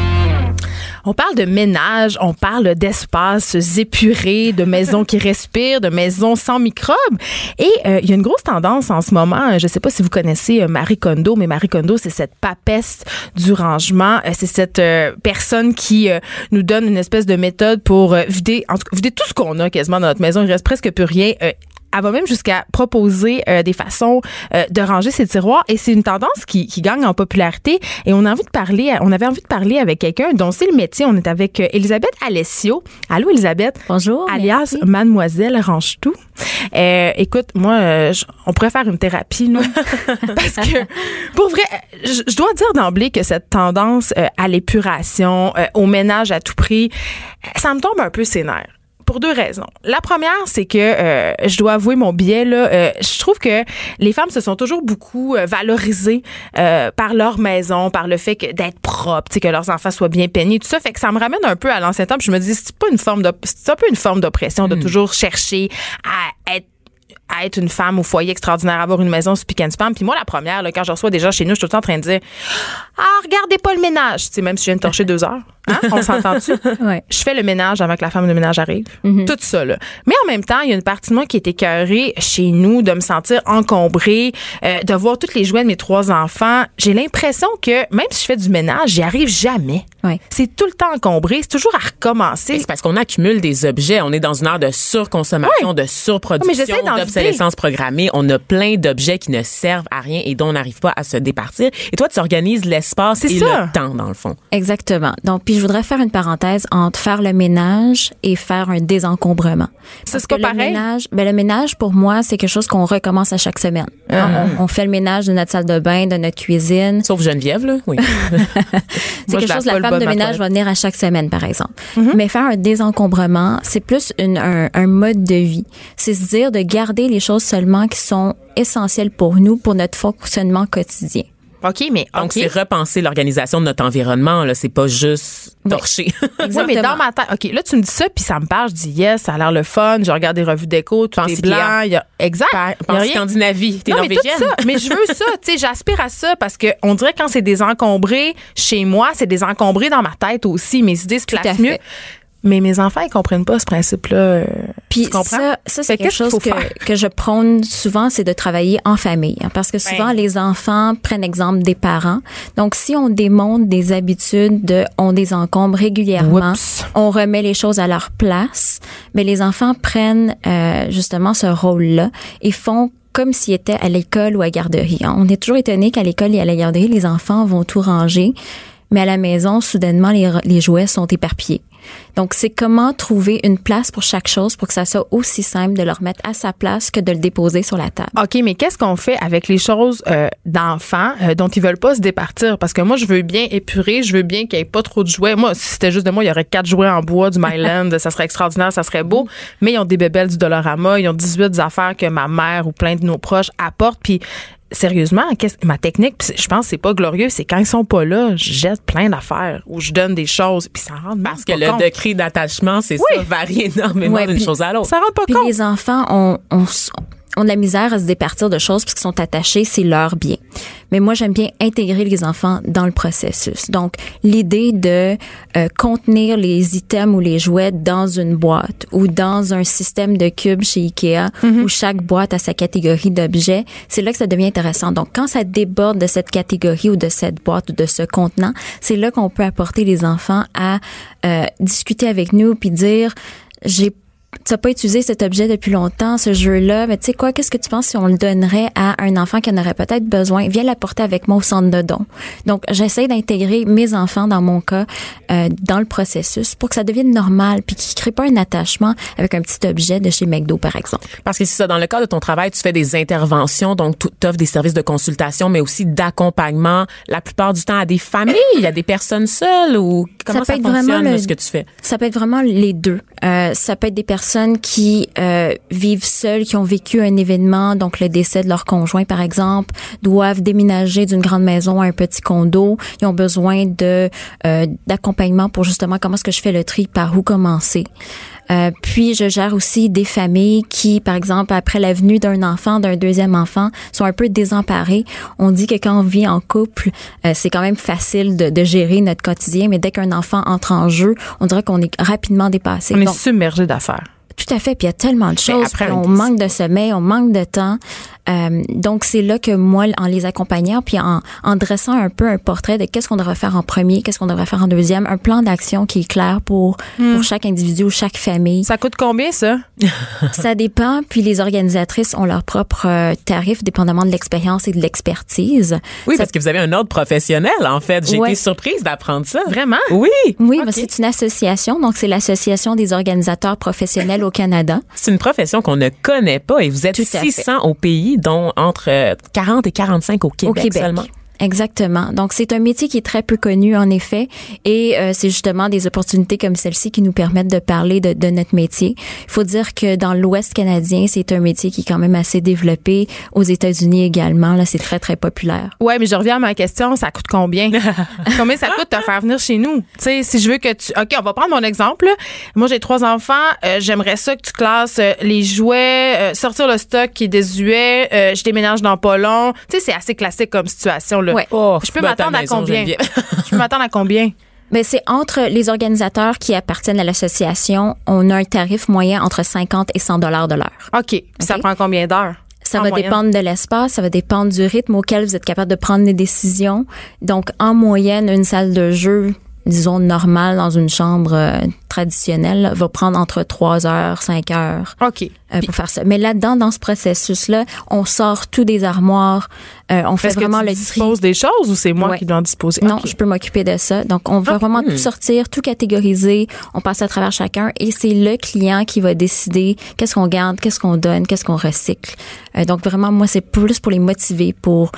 S1: On parle de ménage, on parle d'espaces épurés, de maisons qui respirent, de maisons sans microbes. Et euh, il y a une grosse tendance en ce moment. Je ne sais pas si vous connaissez euh, Marie Kondo, mais Marie Kondo, c'est cette papesse du rangement. Euh, c'est cette personne qui nous donne une espèce de méthode pour vider, en tout vider tout ce qu'on a quasiment dans notre maison. Il reste presque plus rien elle va même jusqu'à proposer euh, des façons euh, de ranger ses tiroirs et c'est une tendance qui, qui, gagne en popularité et on a envie de parler on avait envie de parler avec quelqu'un dont c'est le métier. On est avec euh, Elisabeth Alessio. Allô Elisabeth.
S7: Bonjour
S1: alias Mademoiselle range tout. Écoute moi on pourrait faire une thérapie là parce que pour vrai je, dois dire d'emblée que cette tendance à l'épuration au ménage à tout prix ça me tombe un peu ses nerfs pour deux raisons. La première, c'est que euh, je dois avouer mon biais là. Euh, je trouve que les femmes se sont toujours beaucoup euh, valorisées par leur maison, par le fait d'être propre, que leurs enfants soient bien peignés, tout ça. Fait que ça me ramène un peu à l'ancien temps. Puis je me dis, c'est pas une forme de, c'est un peu une forme d'oppression de hmm. toujours chercher à être être une femme au foyer extraordinaire, avoir une maison speak and spam. Puis moi, la première, là, quand je reçois déjà chez nous, je suis tout le temps en train de dire Ah, regardez pas le ménage. Tu sais, même si je viens de torcher deux heures. Hein? On s'entend-tu? ouais. Je fais le ménage avant que la femme de ménage arrive. Mm-hmm. Tout ça, là. Mais en même temps, il y a une partie de moi qui est écœurée chez nous de me sentir encombrée, euh, de voir toutes les jouets de mes trois enfants. J'ai l'impression que même si je fais du ménage, j'y arrive jamais. Ouais. C'est tout le temps encombré. C'est toujours à recommencer.
S5: C'est parce qu'on accumule des objets. On est dans une heure de surconsommation, de surproduction, programmée. On a plein d'objets qui ne servent à rien et dont on n'arrive pas à se départir. Et toi, tu organises l'espace et le temps, dans le fond.
S7: Exactement. Donc, puis je voudrais faire une parenthèse entre faire le ménage et faire un désencombrement.
S1: Ça, c'est pas
S7: le
S1: pareil?
S7: Ménage, ben, le ménage, pour moi, c'est quelque chose qu'on recommence à chaque semaine. Ah. On, fait le ménage de notre salle de bain, de notre cuisine.
S5: Sauf Geneviève, là, oui.
S7: c'est quelque chose que la femme de ménage va venir à chaque semaine, par exemple. Mm-hmm. Mais faire un désencombrement, c'est plus une, un, un mode de vie. C'est se dire de garder les choses seulement qui sont essentielles pour nous, pour notre fonctionnement quotidien.
S1: OK, mais
S5: donc c'est repenser l'organisation de notre environnement là, c'est pas juste torcher.
S1: Oui, mais dans ma tête, OK, là tu me dis ça puis ça me parle, je dis yes, ça a l'air le fun, je regarde des revues d'écho, tout est blanc, y a exact.
S5: Pense Scandinavie, t'es norvégienne.
S1: Mais, tout ça, mais je veux ça, tu sais, j'aspire à ça parce que on dirait quand c'est désencombré chez moi, c'est désencombré dans ma tête aussi, mes idées se placent mieux. Mais mes enfants, ils comprennent pas ce principe-là. Euh,
S7: Puis ça, ça c'est quelque chose que, que je prône souvent, c'est de travailler en famille. Hein, parce que souvent, les enfants prennent exemple des parents. Donc, si on démontre des habitudes de on désencombre régulièrement, on remet les choses à leur place, mais les enfants prennent euh, justement ce rôle-là et font comme s'ils étaient à l'école ou à garderie. Hein. On est toujours étonné qu'à l'école et à la garderie, les enfants vont tout ranger, mais à la maison, soudainement, les, les jouets sont éparpillés. Donc, c'est comment trouver une place pour chaque chose pour que ça soit aussi simple de le remettre à sa place que de le déposer sur la table.
S1: OK, mais qu'est-ce qu'on fait avec les choses euh, d'enfants euh, dont ils veulent pas se départir? Parce que moi, je veux bien épurer, je veux bien qu'il n'y ait pas trop de jouets. Moi, si c'était juste de moi, il y aurait quatre jouets en bois du Myland, ça serait extraordinaire, ça serait beau. Mais ils ont des bébelles du Dollarama, ils ont 18 affaires que ma mère ou plein de nos proches apportent. Puis sérieusement, ma technique, je pense que c'est pas glorieux, c'est quand ils sont pas là, je jette plein d'affaires ou je donne des choses, puis ça rend
S5: Parce que le degré d'attachement, c'est ça, varie énormément d'une chose à l'autre.
S1: Ça rend pas
S7: puis les enfants, on, on, ont de la misère à se départir de choses parce qu'ils sont attachés, c'est leur bien. Mais moi, j'aime bien intégrer les enfants dans le processus. Donc, l'idée de euh, contenir les items ou les jouets dans une boîte ou dans un système de cubes chez Ikea mhm. où chaque boîte a sa catégorie d'objets, c'est là que ça devient intéressant. Donc, quand ça déborde de cette catégorie ou de cette boîte ou de ce contenant, c'est là qu'on peut apporter les enfants à euh, discuter avec nous puis dire j'ai tu n'as pas utilisé cet objet depuis longtemps, ce jeu-là, mais tu sais quoi, qu'est-ce que tu penses si on le donnerait à un enfant qui en aurait peut-être besoin? Viens l'apporter avec moi au centre de don. Donc, j'essaie d'intégrer mes enfants, dans mon cas, euh, dans le processus pour que ça devienne normal puis qu'ils ne créent pas un attachement avec un petit objet de chez McDo, par exemple.
S5: Parce que c'est ça, dans le cadre de ton travail, tu fais des interventions, donc tu offres des services de consultation, mais aussi d'accompagnement, la plupart du temps à des familles, a des personnes seules ou comment ça, peut être fonctionne, vraiment ce que tu fais?
S7: Ça peut être vraiment les deux. Euh, ça peut être des personnes personnes qui euh, vivent seules, qui ont vécu un événement, donc le décès de leur conjoint par exemple, doivent déménager d'une grande maison à un petit condo. Ils ont besoin de euh, d'accompagnement pour justement comment est-ce que je fais le tri, par où commencer. Euh, puis je gère aussi des familles qui, par exemple, après la venue d'un enfant, d'un deuxième enfant, sont un peu désemparées. On dit que quand on vit en couple, euh, c'est quand même facile de, de, gérer notre quotidien, mais dès qu'un enfant entre en jeu, on dirait qu'on est rapidement dépassé.
S1: On est submergé d'affaires.
S7: Tout à fait. Puis il y a tellement de choses. Après, on manque de sommeil, on manque de temps. Euh, donc, c'est là que moi, en les accompagnant, puis en, en dressant un peu un portrait de qu'est-ce qu'on devrait faire en premier, qu'est-ce qu'on devrait faire en deuxième, un plan d'action qui est clair pour,
S1: Hmm.
S7: pour chaque individu ou chaque famille.
S1: Ça coûte combien, ça?
S7: Ça dépend, puis les organisatrices ont leur propre euh, tarif, dépendamment de l'expérience et de l'expertise.
S5: Oui,
S7: Ça-
S5: parce que vous avez un ordre professionnel, en fait. J'ai
S7: Ouais.
S5: été surprise d'apprendre ça.
S1: Vraiment?
S5: Oui.
S7: Oui,
S1: Ok.
S7: mais c'est une association, donc c'est l'association des organisateurs professionnels au Canada.
S5: C'est une profession qu'on ne connaît pas et vous êtes
S7: Tout à fait.
S5: 600 au pays, dont entre euh, 40 et 45 au Québec,
S7: au Québec.
S5: seulement.
S7: Exactement. Donc c'est un métier qui est très peu connu en effet, et euh, c'est justement des opportunités comme celle-ci qui nous permettent de parler de, de notre métier. Il faut dire que dans l'Ouest canadien, c'est un métier qui est quand même assez développé. Aux États-Unis également, là, c'est très très populaire.
S1: Ouais, mais je reviens à ma question, ça coûte combien? combien ça coûte de te faire venir chez nous? Tu sais, si je veux que tu. OK, on va prendre mon exemple. là. Moi, j'ai trois enfants. euh, J'aimerais ça que tu classes euh, les jouets, euh, sortir le stock qui est désuet. euh, je déménage dans pas long. Tu sais, c'est assez classique comme situation. Là.
S7: Ouais.
S5: Oh,
S1: Je peux
S5: ben,
S1: m'attendre à combien? Je peux m'attendre à combien?
S7: Mais c'est entre les organisateurs qui appartiennent à l'association, on a un tarif moyen entre 50 et 100 dollars de l'heure.
S1: OK. Ça prend combien d'heures?
S7: Ça
S1: En
S7: va
S1: moyenne?
S7: dépendre de l'espace, ça va dépendre du rythme auquel vous êtes capable de prendre les décisions. Donc, en moyenne, une salle de jeu, disons normale dans une chambre euh, traditionnelle, va prendre entre 3 heures, 5 heures
S1: OK.
S7: euh, pour faire ça. Mais là-dedans, dans ce processus-là, on sort tout des armoires, euh, on fait
S1: Est-ce que
S7: vraiment
S1: tu
S7: le tri.
S1: disposes des choses ou c'est moi
S7: Ouais.
S1: qui dois en disposer?
S7: Non, je peux m'occuper de ça. Donc, on va vraiment tout sortir, tout catégoriser. On passe à travers chacun et c'est le client qui va décider qu'est-ce qu'on garde, qu'est-ce qu'on donne, qu'est-ce qu'on recycle. Euh, donc, vraiment, moi, c'est plus pour les motiver, pour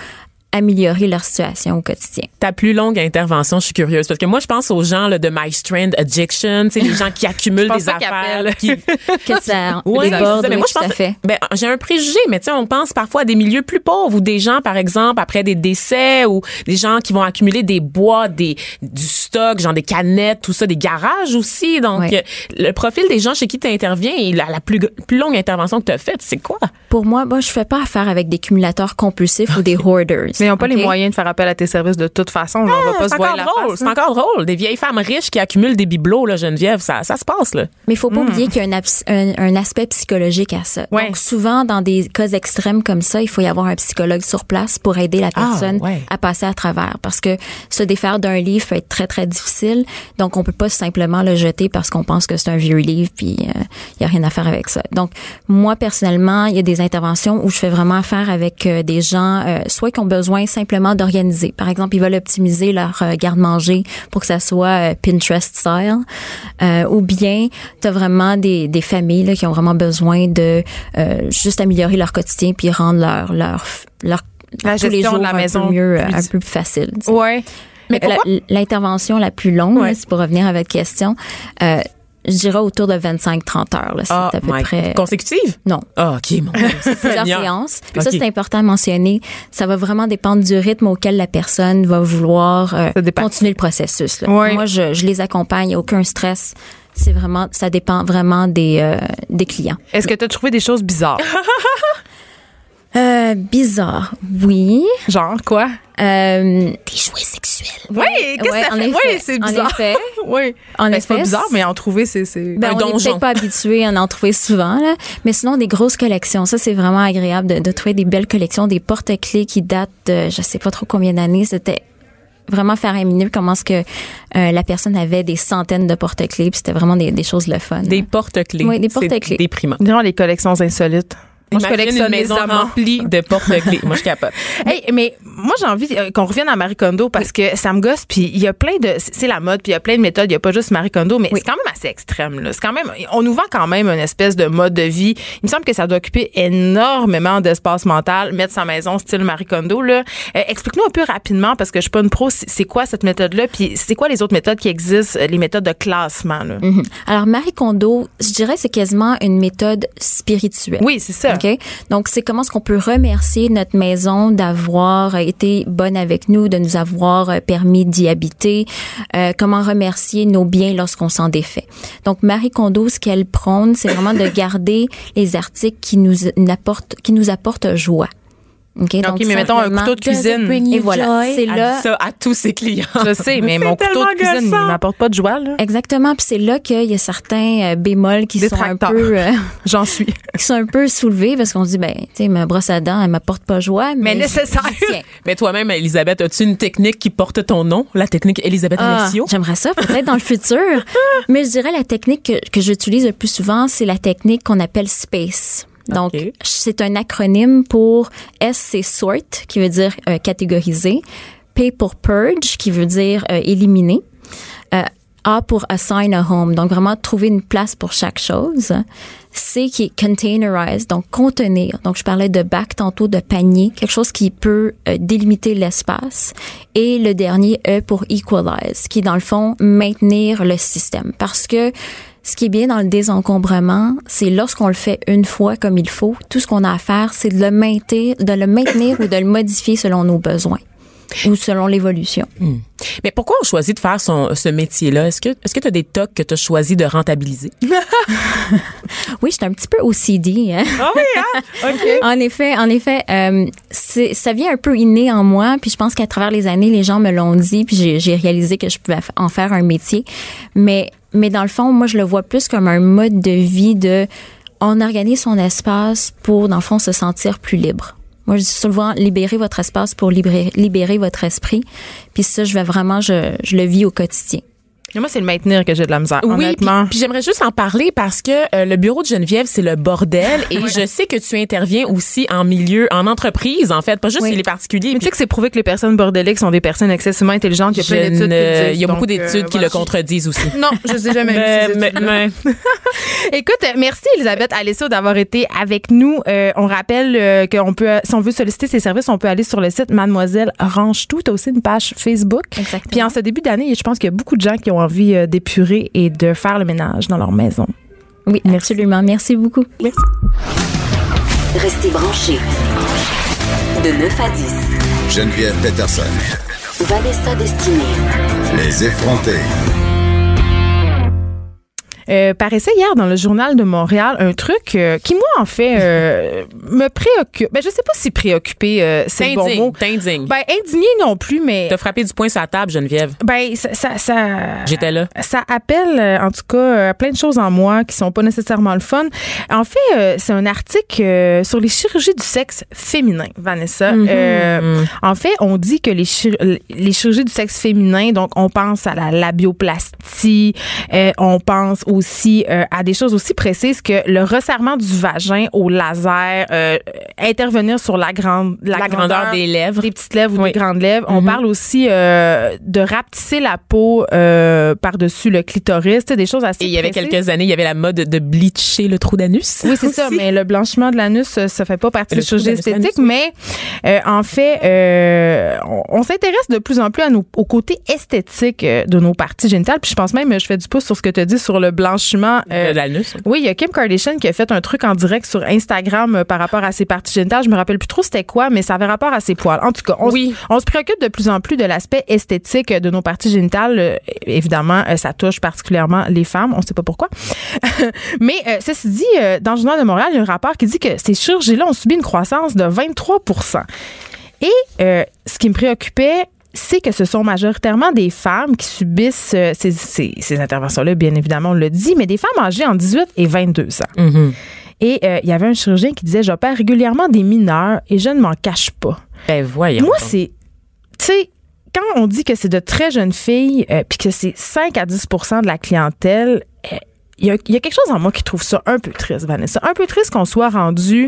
S7: améliorer leur situation au quotidien.
S5: Ta plus longue intervention, je suis curieuse parce que moi je pense aux gens là, de My Strand Addiction, tu sais les gens qui accumulent des affaires,
S1: appellent.
S5: qui
S7: Que ça
S5: Oui,
S7: déborde,
S5: c'est ça. Mais moi, je
S7: tout à
S5: pense-
S7: fait.
S5: Ben, j'ai un préjugé, mais tu sais, on pense parfois à des milieux plus pauvres ou des gens, par exemple, après des décès ou des gens qui vont accumuler des bois, des, du stock, genre des canettes, tout ça, des garages aussi. Donc,
S7: Ouais.
S5: euh, le profil des gens chez qui tu interviens et la, la plus, plus longue intervention que tu as faite, c'est quoi?
S7: Pour moi, moi, je fais pas affaire avec des cumulateurs compulsifs ou des hoarders.
S1: Mais ils n'ont pas les moyens de faire appel à tes services de toute façon. là. on va pas se
S5: c'est
S1: voir
S5: encore
S1: la
S5: drôle,
S1: face.
S5: c'est
S1: hein.
S5: encore drôle. Des vieilles femmes riches qui accumulent des bibelots, là, Geneviève, ça, ça se passe, là.
S7: Mais il faut pas oublier qu'il y a un, abs- un, un aspect psychologique à ça.
S1: Ouais.
S7: Donc souvent dans des cas extrêmes comme ça, il faut y avoir un psychologue sur place pour aider la
S5: Ah,
S7: personne
S5: ouais.
S7: à passer à travers parce que se défaire d'un livre peut être très très difficile. Donc on peut pas simplement le jeter parce qu'on pense que c'est un vieux livre puis il y a rien à faire avec ça. Donc moi personnellement, il y a des interventions où je fais vraiment affaire avec euh, des gens euh, soit qui ont besoin simplement d'organiser. Par exemple, ils veulent optimiser leur euh, garde-manger pour que ça soit euh, Pinterest style euh, ou bien tu as vraiment des, des familles là, qui ont vraiment besoin de euh, juste améliorer leur quotidien puis rendre leur leur leur
S1: La
S7: tous les jours
S1: de la
S7: un
S1: maison
S7: peu mieux,
S1: plus-
S7: un peu plus facile. tu sais.
S1: Ouais.
S5: Mais?
S7: L'intervention la plus longue,
S5: Ouais.
S7: là, pour revenir à votre question, euh, je dirais autour de 25-30 heures. là. C'est
S5: Ah,
S7: à peu près...
S5: Consécutive?
S7: Non.
S5: Ah, OK, mon.
S7: Plusieurs séances. Ça, c'est important à mentionner. Ça va vraiment dépendre du rythme auquel la personne va vouloir euh, continuer le processus. là. Moi, je, je les accompagne, aucun stress. C'est vraiment, ça dépend vraiment des, euh, des clients.
S1: Est-ce que tu as trouvé des choses bizarres?
S7: Euh, bizarre, oui.
S1: Genre quoi?
S7: Euh, des jouets sexuels.
S1: Oui, qu'est-ce
S7: Ouais,
S1: que ça
S7: en
S1: fait?
S7: effet.
S1: Oui, c'est
S7: En
S1: bizarre.
S7: effet.
S1: oui.
S7: En
S1: Ben, c'est pas
S7: effet,
S1: bizarre, mais en trouver, c'est. c'est-
S7: Ben,
S5: Un
S7: on n'est
S5: donjon.
S7: peut-être pas habitué à en trouver souvent, là. mais sinon des grosses collections. Ça, c'est vraiment agréable de, de trouver des belles collections, des porte-clés qui datent de je sais pas trop combien d'années. C'était vraiment faramineux comment est-ce que euh, la personne avait des centaines de porte-clés, puis c'était vraiment des, des choses le fun.
S5: Des porte-clés.
S7: Oui, des
S5: C'est
S7: porte-clés.
S5: déprimant.
S1: Genre les collections insolites. Moi, je collectionne
S5: une maison remplie de porte-clés. Moi, je capote.
S1: Hey, mais moi j'ai envie euh, qu'on revienne à Marie Kondo parce que ça me gosse puis il y a plein de c'est la mode puis il y a plein de méthodes, il y a pas juste Marie Kondo mais
S7: Oui.
S1: c'est quand même assez extrême là. C'est quand même on nous vend quand même une espèce de mode de vie. Il me semble que ça doit occuper énormément d'espace mental mettre sa maison style Marie Kondo là. Euh, explique-nous un peu rapidement parce que je suis pas une pro, c'est quoi cette méthode là puis c'est quoi les autres méthodes qui existent, euh, les méthodes de classement là?
S7: Mhm. Alors Marie Kondo, je dirais c'est quasiment une méthode spirituelle.
S1: Oui, c'est ça.
S7: OK? Donc, c'est comment est-ce qu'on peut remercier notre maison d'avoir été bonne avec nous, de nous avoir euh, permis d'y habiter, euh, comment remercier nos biens lorsqu'on s'en défait. Donc, Marie Kondo, ce qu'elle prône, c'est vraiment de garder les articles qui nous apportent, qui nous apportent joie. OK,
S1: donc mais mettons un couteau de cuisine.
S7: Et voilà,
S5: c'est là ça à tous ses clients.
S1: Je sais, mais mon couteau de cuisine, il m'apporte pas de joie là.
S7: Exactement, puis c'est là qu'il y a certains euh, bémols qui sont un peu
S1: euh, j'en suis.
S7: qui sont un peu soulevés parce qu'on se dit ben, tu sais ma brosse à dents, elle m'apporte pas joie,
S1: mais, mais nécessaire.
S5: mais toi-même Elisabeth, as-tu une technique qui porte ton nom, la technique Elisabeth ah,
S7: J'aimerais ça peut-être dans le futur, mais je dirais la technique que, que j'utilise le plus souvent, c'est la technique qu'on appelle space. Donc, c'est un acronyme pour S, c'est sort, qui veut dire euh, catégoriser. P pour purge, qui veut dire euh, éliminer. Euh, a pour assign a home, donc vraiment trouver une place pour chaque chose. C qui est containerize, donc contenir. Donc je parlais de bac tantôt, de panier, quelque chose qui peut euh, délimiter l'espace. Et le dernier E pour equalize, qui est dans le fond maintenir le système. Parce que ce qui est bien dans le désencombrement, c'est lorsqu'on le fait une fois comme il faut, tout ce qu'on a à faire, c'est de le maintenir, de le maintenir ou de le modifier selon nos besoins ou selon l'évolution.
S5: Hmm. Mais pourquoi on choisit de faire son, ce métier-là? Est-ce que est-ce que tu as des tocs que tu as choisi de rentabiliser?
S7: oui, j'étais un petit peu OCD. Hein?
S5: Ah oui, hein? OK.
S7: en effet, en effet, euh, ça vient un peu inné en moi, puis je pense qu'à travers les années, les gens me l'ont dit, puis j'ai réalisé que je pouvais en faire un métier. Mais mais dans le fond, moi, je le vois plus comme un mode de vie de on organise son espace pour, dans le fond, se sentir plus libre. Moi, je dis souvent, libérer votre espace pour libérer, libérer votre esprit. Puis ça, je vais vraiment, je, je le vis au quotidien
S1: moi, c'est le maintenir que j'ai de la misère, oui, honnêtement.
S5: Puis, j'aimerais juste en parler parce que euh, le bureau de Geneviève, c'est le bordel. Et je sais que tu interviens aussi en milieu, en entreprise, en fait, pas juste les particuliers.
S1: Mais tu sais que c'est prouvé que les personnes bordéliques sont des personnes excessivement intelligentes. Il y a plein d'études
S5: Il y a beaucoup d'études euh, qui le contredisent aussi.
S1: Non, je sais jamais mais, mais, Écoute, merci Elisabeth Alessio d'avoir été avec nous. Euh, on rappelle qu'on peut, si on veut solliciter ses services, on peut aller sur le site Mademoiselle Range Tout. Tu as aussi une page Facebook.
S7: Exactement.
S1: Puis en ce début d'année, je pense qu'il y a beaucoup de gens qui ont envie euh, d'épurer et de faire le ménage dans leur maison.
S7: Oui, absolument. Merci beaucoup.
S1: Merci.
S4: Restez branchés. De 9 à 10.
S3: Geneviève Peterson.
S4: Vanessa Destinée.
S3: Les effrontés.
S1: Euh, paraissait hier dans le journal de Montréal un truc euh, qui moi en fait euh, me préoccupe. Ben je sais pas si préoccupé euh, c'est le bon mot.
S5: T'indigne.
S1: Ben indigné non plus mais
S5: T'as frappé du poing sur la table Geneviève.
S1: Ben ça ça, ça
S5: J'étais là.
S1: Ça appelle en tout cas plein de choses en moi qui sont pas nécessairement le fun. En fait c'est un article sur les chirurgies du sexe féminin Vanessa.
S5: Mm-hmm.
S1: en fait on dit que les les chirurgies du sexe féminin donc on pense à la labioplastie, on pense aussi euh, à des choses aussi précises que le resserrement du vagin au laser, euh, intervenir sur la grande
S5: la, grandeur, des lèvres,
S1: des petites lèvres ou des grandes lèvres. On mm-hmm. parle aussi euh, de rapetisser la peau par-dessus le clitoris, des choses assez.
S5: Et il y avait quelques années, il y avait la mode de bleacher le trou d'anus.
S1: Oui, c'est ça. Mais le blanchiment de l'anus, ça fait pas partie de la chirurgie esthétique. Mais en fait, on, s'intéresse de plus en plus à nos, au côté esthétique de nos parties génitales. Puis je pense même, je fais du pouce sur ce que tu dit sur le blanchiment.
S5: Euh, l'anus.
S1: Oui, il y a Kim Kardashian qui a fait un truc en direct sur Instagram euh, par rapport à ses parties génitales. Je me rappelle plus trop c'était quoi, mais ça avait rapport à ses poils. En tout cas, on, oui. on se préoccupe de plus en plus de l'aspect esthétique de nos parties génitales. Euh, évidemment, ça touche particulièrement les femmes. On ne sait pas pourquoi. mais ceci dit, dans le journal de Montréal, il y a un rapport qui dit que ces chirurgies-là ont subi une croissance de 23% et ce qui me préoccupait, c'est que ce sont majoritairement des femmes qui subissent euh, ces, ces, interventions-là, bien évidemment, on le dit, mais des femmes âgées en 18 et 22 ans.
S5: Mm-hmm.
S1: Et euh, il y avait un chirurgien qui disait J'opère régulièrement des mineurs et je ne m'en cache pas.
S5: Ben voyons.
S1: Moi, c'est. Tu sais, quand on dit que c'est de très jeunes filles, euh, puis que c'est 5 à 10% de la clientèle, il y, a, y, a, quelque chose en moi qui trouve ça un peu triste, Vanessa. Un peu triste qu'on soit rendu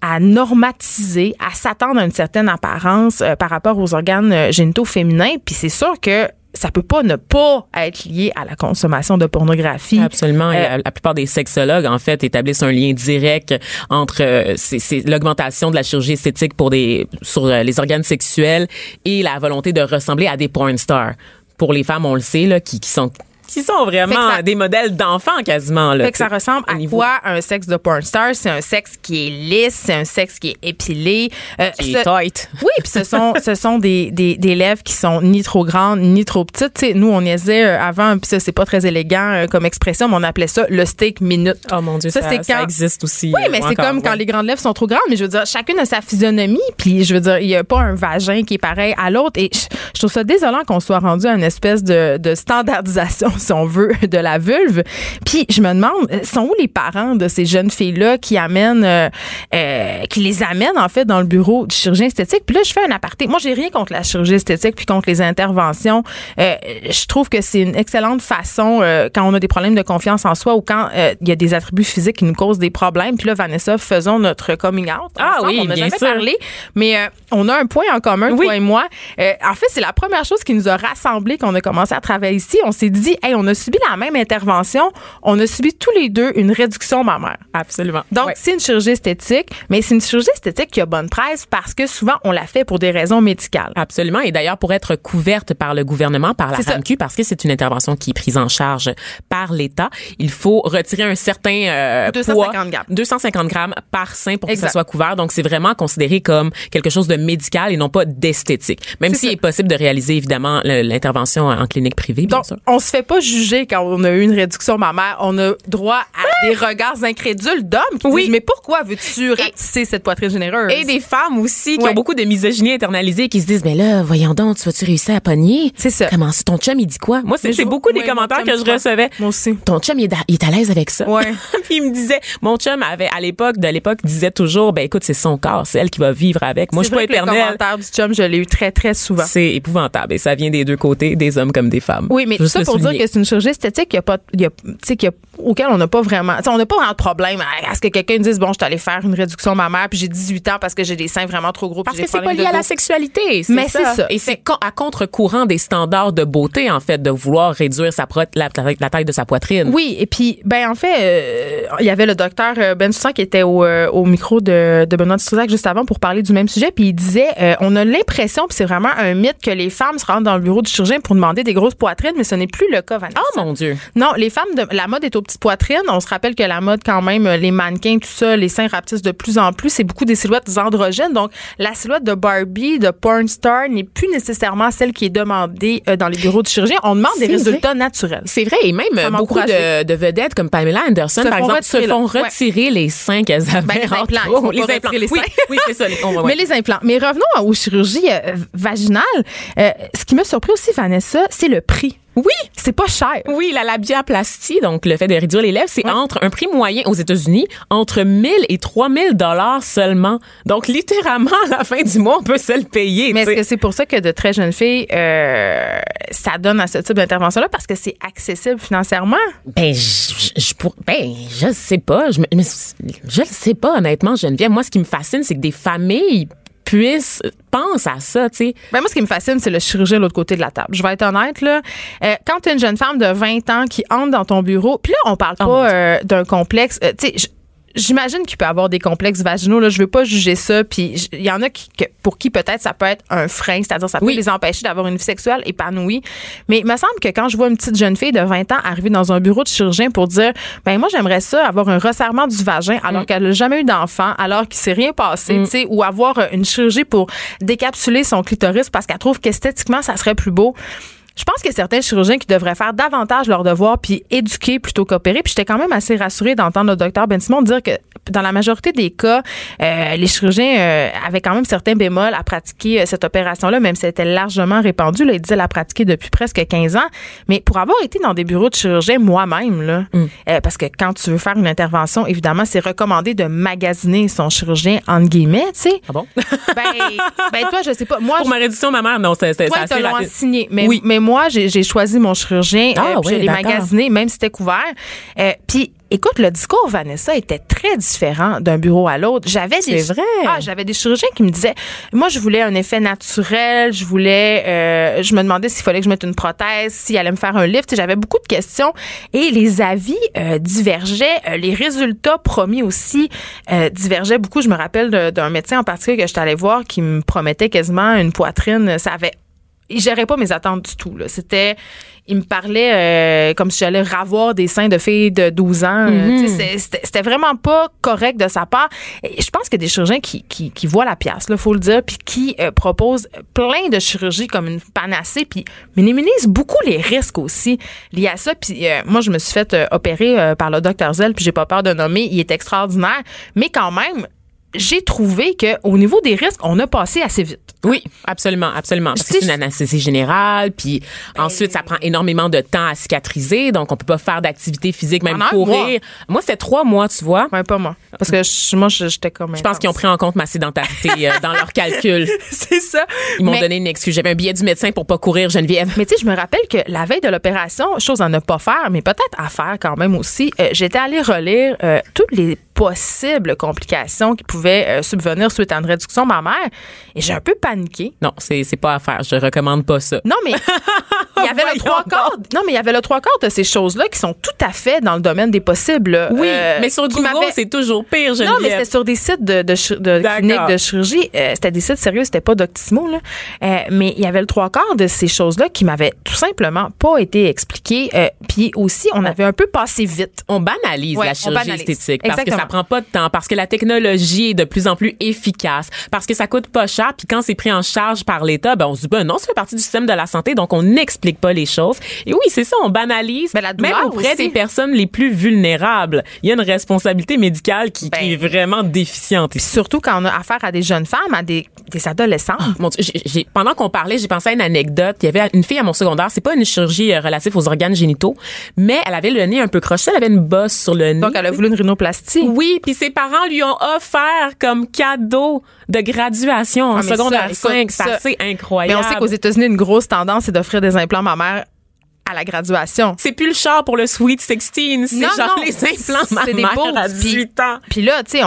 S1: à, normatiser, à s'attendre à une certaine apparence euh, par rapport aux organes euh, génitaux féminins. Puis c'est sûr que ça peut pas ne pas être lié à la consommation de pornographie.
S5: Absolument. Euh, la, plupart des sexologues, en fait, établissent un lien direct entre c'est, l'augmentation de la chirurgie esthétique pour des sur les organes sexuels et la volonté de ressembler à des porn stars. Pour les femmes, on le sait, là, qui, qui sont qui sont vraiment des modèles d'enfants quasiment. Là,
S1: fait que ça ressemble à quoi un sexe de porn star? C'est un sexe qui est lisse, c'est un sexe qui est épilé.
S5: Euh, qui est tight.
S1: Oui, puis ce sont, ce sont des, des, des, lèvres qui sont ni trop grandes, ni trop petites. T'sais, nous, on niaisait euh, avant, puis ça, c'est pas très élégant euh, comme expression, mais on appelait ça le steak minute.
S5: Oh mon Dieu, ça, ça, ça existe aussi.
S1: Oui, mais c'est comme quand les grandes lèvres sont trop grandes, mais je veux dire, chacune a sa physionomie, puis je veux dire, il y a pas un vagin qui est pareil à l'autre. Et je, trouve ça désolant qu'on soit rendu à une espèce de, de standardisation, si on veut, de la vulve. Puis je me demande, sont où les parents de ces jeunes filles-là qui amènent, euh, euh, qui les amènent en fait dans le bureau du chirurgien esthétique? Puis là, je fais un aparté. Moi, j'ai rien contre la chirurgie esthétique puis contre les interventions. Euh, je trouve que c'est une excellente façon quand on a des problèmes de confiance en soi ou quand il y a des attributs physiques qui nous causent des problèmes. Puis là, Vanessa, faisons notre coming out.
S5: Ah oui, on a jamais
S1: parlé, mais on a un point en commun, toi et moi. en fait, c'est la première chose qui nous a rassemblés quand on a commencé à travailler ici. On s'est dit, hey, on a subi la même intervention. On a subi tous les deux une réduction mammaire.
S5: Absolument.
S1: Donc, c'est une chirurgie esthétique, mais c'est une chirurgie esthétique qui a bonne presse parce que souvent, on la fait pour des raisons médicales.
S5: Absolument. Et d'ailleurs, pour être couverte par le gouvernement, par la FAMQ, parce que c'est une intervention qui est prise en charge par l'État, il faut retirer un certain
S1: 250 euh,
S5: grammes. 250 grammes par sein pour que ça soit couvert. Donc, c'est vraiment considéré comme quelque chose de médical et non pas d'esthétique. Même s'il est possible de réaliser, évidemment, l'intervention en clinique privée, bien
S1: Donc, on se fait pas juger quand on a eu une réduction mammaire. On a droit à des regards incrédules d'hommes qui oui. disent mais pourquoi veux-tu ratisser cette poitrine généreuse?
S5: Et des femmes aussi qui ont beaucoup de misogynie internalisée qui se disent mais là voyons donc tu vas-tu réussir à pogner?
S1: C'est ça.
S5: Comment ça? Ton chum il dit quoi? Moi c'est beaucoup des commentaires que je recevais.
S1: Moi aussi.
S5: Ton chum il est, il est à l'aise avec ça.
S1: Ouais.
S5: Puis il me disait mon chum avait à l'époque de l'époque disait toujours ben écoute c'est son corps, c'est elle qui va vivre avec. Moi je suis pas éternelle.
S1: Le commentaire du chum je l'ai eu très très souvent.
S5: C'est épouvantable et ça vient des deux côtés, des hommes comme des femmes.
S1: Oui, mais tout ça pour dire que c'est une chirurgie esthétique, il y a pas y a, y a, auquel on n'a pas vraiment on n'a pas vraiment de problème à, ce que quelqu'un dise bon, je suis allé faire une réduction mammaire puis j'ai 18 ans parce que j'ai des seins vraiment trop gros
S5: parce que c'est pas lié à la sexualité,
S1: mais c'est ça.
S5: Et c'est à contre-courant des standards de beauté en fait de vouloir réduire sa la, la, taille de sa poitrine.
S1: Oui, et puis ben en fait euh, il y avait le docteur euh, Ben Soussan qui était au, euh, au micro de, de Benoît Struzac juste avant pour parler du même sujet puis il disait on a l'impression puis c'est vraiment un mythe que les femmes se rendent dans le bureau du chirurgien pour demander des grosses poitrines mais ce n'est plus le cas Vanessa.
S5: Oh mon dieu.
S1: Non, les femmes de la mode est aux petites poitrines, on se rappelle que la mode quand même les mannequins tout ça, les seins rapetissent de plus en plus, c'est beaucoup des silhouettes androgènes donc la silhouette de Barbie, de porn star n'est plus nécessairement celle qui est demandée dans les bureaux du chirurgien, on demande des résultats naturels.
S5: C'est vrai et même beaucoup de, de, vedettes comme Pamela Anderson par exemple se font retirer les seins qu'elles avaient
S1: ben, les implants,
S5: les
S1: implants.
S5: Les
S1: oui,
S5: oui c'est ça.
S1: Mais les implants. Mais revenons aux chirurgies euh, vaginales. Euh, ce qui m'a surpris aussi, Vanessa, c'est le prix.
S5: Oui,
S1: c'est pas cher.
S5: Oui, la labiaplastie, donc le fait de réduire les lèvres, c'est entre un prix moyen aux États-Unis entre 1000 et 3000 dollars seulement. Donc littéralement à la fin du mois, on peut se le payer.
S1: Mais est-ce que c'est pour ça que de très jeunes filles euh, ça donne à ce type d'intervention là parce que c'est accessible financièrement?
S5: Ben je, je pour, ben je sais pas, je je le sais pas honnêtement, Geneviève. Moi ce qui me fascine, c'est que des familles puissent pense à ça, tu sais.
S1: Ben moi, ce qui me fascine, c'est le chirurgien de l'autre côté de la table. Je vais être honnête, là. Euh, quand tu une jeune femme de 20 ans qui entre dans ton bureau, puis là, on parle oh pas euh, d'un complexe. Euh, tu sais, j'imagine qu'il peut avoir des complexes vaginaux. Là, je veux pas juger ça. Puis il y en a qui, pour qui peut-être ça peut être un frein, c'est-à-dire ça peut les empêcher d'avoir une vie sexuelle épanouie. Mais il me semble que quand je vois une petite jeune fille de 20 ans arriver dans un bureau de chirurgien pour dire, ben moi j'aimerais ça avoir un resserrement du vagin alors mm. qu'elle n'a jamais eu d'enfant, alors qu'il s'est rien passé, mm. tu sais, ou avoir une chirurgie pour décapsuler son clitoris parce qu'elle trouve qu'esthétiquement ça serait plus beau. Je pense qu'il y a certains chirurgiens qui devraient faire davantage leur devoir puis éduquer plutôt qu'opérer. Puis j'étais quand même assez rassurée d'entendre le docteur Ben Simon dire que dans la majorité des cas, euh, les chirurgiens euh, avaient quand même certains bémols à pratiquer euh, cette opération-là, même si elle était largement répandue. Là, il disait la pratiquer depuis presque 15 ans. Mais pour avoir été dans des bureaux de chirurgiens moi-même, là, mm. parce que quand tu veux faire une intervention, évidemment, c'est recommandé de magasiner son chirurgien entre guillemets, tu sais.
S5: Ah bon?
S1: ben, ben, toi, je sais pas. Moi,
S5: pour ma réduction, ma mère, non, c'était
S1: assez rapide. signé. Mais, oui. mais moi, j'ai choisi mon chirurgien, ah, euh, puis je l'ai magasiné, même si c'était couvert. Euh, puis Écoute, le discours Vanessa était très différent d'un bureau à l'autre. J'avais
S5: des vrai.
S1: Ah, j'avais des chirurgiens qui me disaient moi je voulais un effet naturel, je voulais euh, je me demandais s'il fallait que je mette une prothèse, s'il allait me faire un lift, j'avais beaucoup de questions et les avis divergeaient, les résultats promis aussi divergeaient beaucoup. Je me rappelle d'un médecin en particulier que je allée voir qui me promettait quasiment une poitrine, ça avait il gérait pas mes attentes du tout. C'était il me parlait comme si j'allais ravoir des seins de filles de 12 ans. Mm-hmm. C'était vraiment pas correct de sa part. Et je pense qu'il y a des chirurgiens qui, qui, qui voient la pièce, là, faut le dire, puis qui proposent plein de chirurgies comme une panacée, puis minimisent beaucoup les risques aussi liés à ça. Puis moi, je me suis fait opérer par le docteur Zell, puis j'ai pas peur de nommer, il est extraordinaire. Mais quand même, j'ai trouvé qu'au niveau des risques, on a passé assez vite.
S5: Oui, absolument, absolument. Parce que c'est une anesthésie générale, puis ben, ensuite, ça prend énormément de temps à cicatriser, donc on peut pas faire d'activité physique, même courir. Moi, c'était trois mois, tu vois.
S1: Ouais, pas moi. Parce que moi, j'étais comme.
S5: Je pense qu'ils ont pris en compte ma sédentarité euh, dans leur calcul.
S1: c'est ça.
S5: Ils m'ont donné une excuse. J'avais un billet du médecin pour pas courir, Geneviève.
S1: Mais tu sais, je me rappelle que la veille de l'opération, chose à ne pas faire, mais peut-être à faire quand même aussi, euh, j'étais allée relire euh, toutes les possibles complications qui pouvaient euh, subvenir suite à une réduction mammaire. Et j'ai un peu paniqué.
S5: Non, c'est, c'est pas à faire. Je recommande pas ça.
S1: Non, mais il y avait le trois quarts. Non, mais il y avait le trois quarts de ces choses-là qui sont tout à fait dans le domaine des possibles.
S5: Oui, euh, mais sur Google, c'est toujours pire, Geneviève.
S1: Non, mais c'était sur des sites de, de, de cliniques de chirurgie. Euh, c'était des sites sérieux, c'était pas Doctissimo, là. mais il y avait le trois quarts de ces choses-là qui m'avaient tout simplement pas été expliquées. Puis aussi, on avait un peu passé vite.
S5: On banalise la chirurgie esthétique parce que ça prend pas de temps, parce que la technologie est de plus en plus efficace, parce que ça coûte pas cher, puis quand c'est pris en charge par l'État, ben on se dit ben non, ça fait partie du système de la santé, donc on n'explique pas les choses. Et oui, c'est ça, on banalise. Mais la même auprès des personnes les plus vulnérables, il y a une responsabilité médicale qui, est ben, vraiment déficiente.
S1: surtout quand on a affaire à des jeunes femmes, à des, des adolescents.
S5: Ah, pendant qu'on parlait, j'ai pensé à une anecdote. Il y avait une fille à mon secondaire, c'est pas une chirurgie euh, relative aux organes génitaux, mais elle avait le nez un peu croché, elle avait une bosse sur le nez.
S1: Donc elle a voulu une rhinoplastie.
S5: Oui, puis ses parents lui ont offert comme cadeau de graduation en ah, secondaire 5. C'est assez incroyable.
S1: Mais on sait qu'aux États-Unis, une grosse tendance, c'est d'offrir des implants mammaires à la graduation.
S5: C'est plus le char pour le Sweet 16, c'est genre les implants C'est des beaux. à 18 ans.
S1: Puis là, tu sais,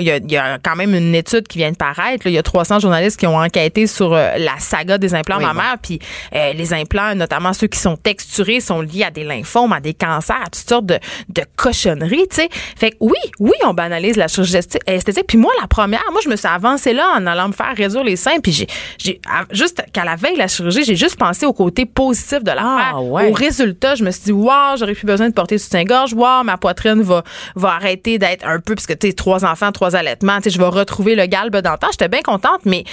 S1: il y a, quand même une étude qui vient de paraître. Il y a 300 journalistes qui ont enquêté sur euh, la saga des implants mammaires. Puis euh, les implants, notamment ceux qui sont texturés, sont liés à des lymphomes, à des cancers, à toutes sortes de, de cochonneries, tu sais. Fait que oui, oui, on banalise la chirurgie esthétique. Puis moi, la première, moi, je me suis avancée là en allant me faire résoudre les seins. Puis j'ai, j'ai juste qu'à la veille de la chirurgie, j'ai juste pensé au côté positif de l'affaire. Ah, au résultat, je me suis dit, wow, j'aurais plus besoin de porter soutien-gorge. Wow, ma poitrine va, va arrêter d'être un peu, parce que tu trois enfants, trois allaitements, tu je vais retrouver le galbe d'antan. J'étais bien contente, mais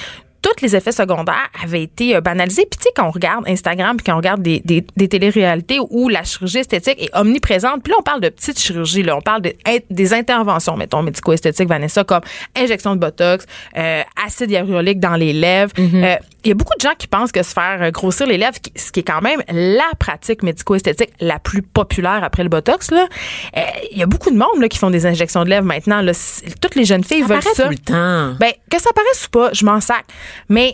S1: tous les effets secondaires avaient été euh, banalisés. Puis tu sais, quand on regarde Instagram, puis quand on regarde des, des, des téléréalités où la chirurgie esthétique est omniprésente, puis là, on parle de petites chirurgies, là, on parle de, des interventions, mettons, médico-esthétiques, Vanessa, comme injection de Botox, euh, acide hyaluronique dans les lèvres. Mm-hmm. Euh, il y a beaucoup de gens qui pensent que se faire grossir les lèvres, ce qui est quand même la pratique médico-esthétique la plus populaire après le Botox, là, il y a beaucoup de monde là, qui font des injections de lèvres maintenant. Là. Toutes les jeunes filles veulent ça.
S5: Tout le temps.
S1: Ben, que ça paraisse ou pas, je m'en sac. Mais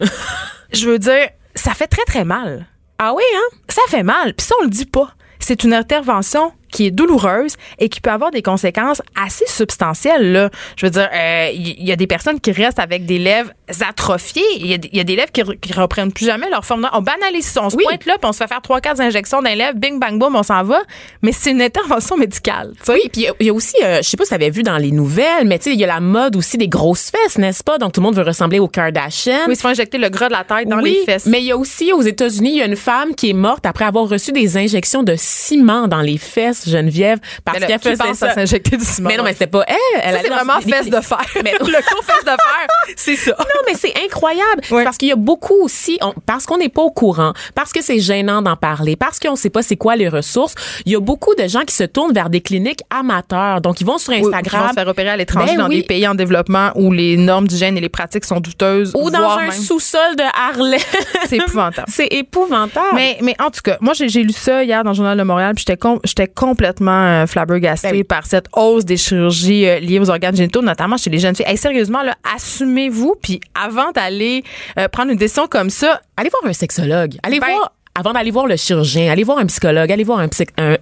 S1: je veux dire, ça fait très, très mal.
S5: Ah oui, hein?
S1: Ça fait mal. Puis ça, on le dit pas. C'est une intervention qui est douloureuse et qui peut avoir des conséquences assez substantielles. Là. Je veux dire, il euh, y, a des personnes qui restent avec des lèvres atrophiées. Il y, a des lèvres qui, qui reprennent plus jamais leur forme. On banalise. On se pointe là, puis on se fait faire trois, quatre injections d'un lèvre, bing, bang, boom, on s'en va. Mais c'est une intervention médicale.
S5: Oui, puis il y, a aussi, euh, je sais pas si tu avais vu dans les nouvelles, mais il y a la mode aussi des grosses fesses, n'est-ce pas? Donc tout le monde veut ressembler aux Kardashian.
S1: Oui, ils se font injecter le gras de la tête dans les fesses.
S5: Mais il y a aussi aux États-Unis, il y a une femme qui est morte après avoir reçu des injections de ciment dans les fesses, Geneviève parce qu'elle faisait ça.
S1: s'injecter du ciment.
S5: Mais non, mais c'était pas elle. elle
S1: c'est vraiment fesse de fer. Mais le cours fesse de fer, c'est ça.
S5: Non, mais c'est incroyable. Parce qu'il y a beaucoup aussi, parce qu'on n'est pas au courant, parce que c'est gênant d'en parler, parce qu'on sait pas c'est quoi les ressources, il y a beaucoup de gens qui se tournent vers des cliniques amateurs. Donc, ils vont sur Instagram.
S1: ils vont se faire opérer à l'étranger ben dans des pays en développement où les normes d'hygiène et les pratiques sont douteuses.
S5: Ou dans un sous-sol de Harlem.
S1: c'est épouvantable.
S5: c'est épouvantable.
S1: Mais, mais en tout cas, moi, j'ai lu ça hier dans le Journal de Montréal, puis j'étais complètement euh, flabbergastée ben par cette hausse des chirurgies euh, liées aux organes génitaux, notamment chez les jeunes filles. sérieusement, là, assumez-vous, puis avant d'aller euh, prendre une décision comme ça,
S5: allez voir un sexologue. Allez ben, voir avant d'aller voir le chirurgien, allez voir un psychologue, allez voir un,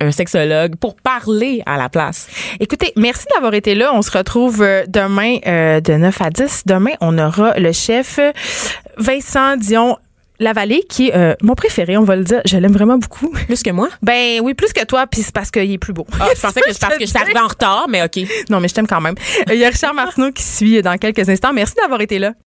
S5: un, sexologue pour parler à la place.
S1: Écoutez, merci d'avoir été là. On se retrouve demain de 9 à 10. Demain, on aura le chef Vincent Dion la vallée, qui est euh, mon préféré, on va le dire. Je l'aime vraiment beaucoup.
S5: Plus que moi?
S1: Ben oui, plus que toi, puis c'est parce qu'il est plus beau.
S5: Ah, je pensais que c'est parce que je suis arrivée en retard, mais OK.
S1: Non, mais je t'aime quand même. Il y a Richard Martineau qui suit dans quelques instants. Merci d'avoir été là.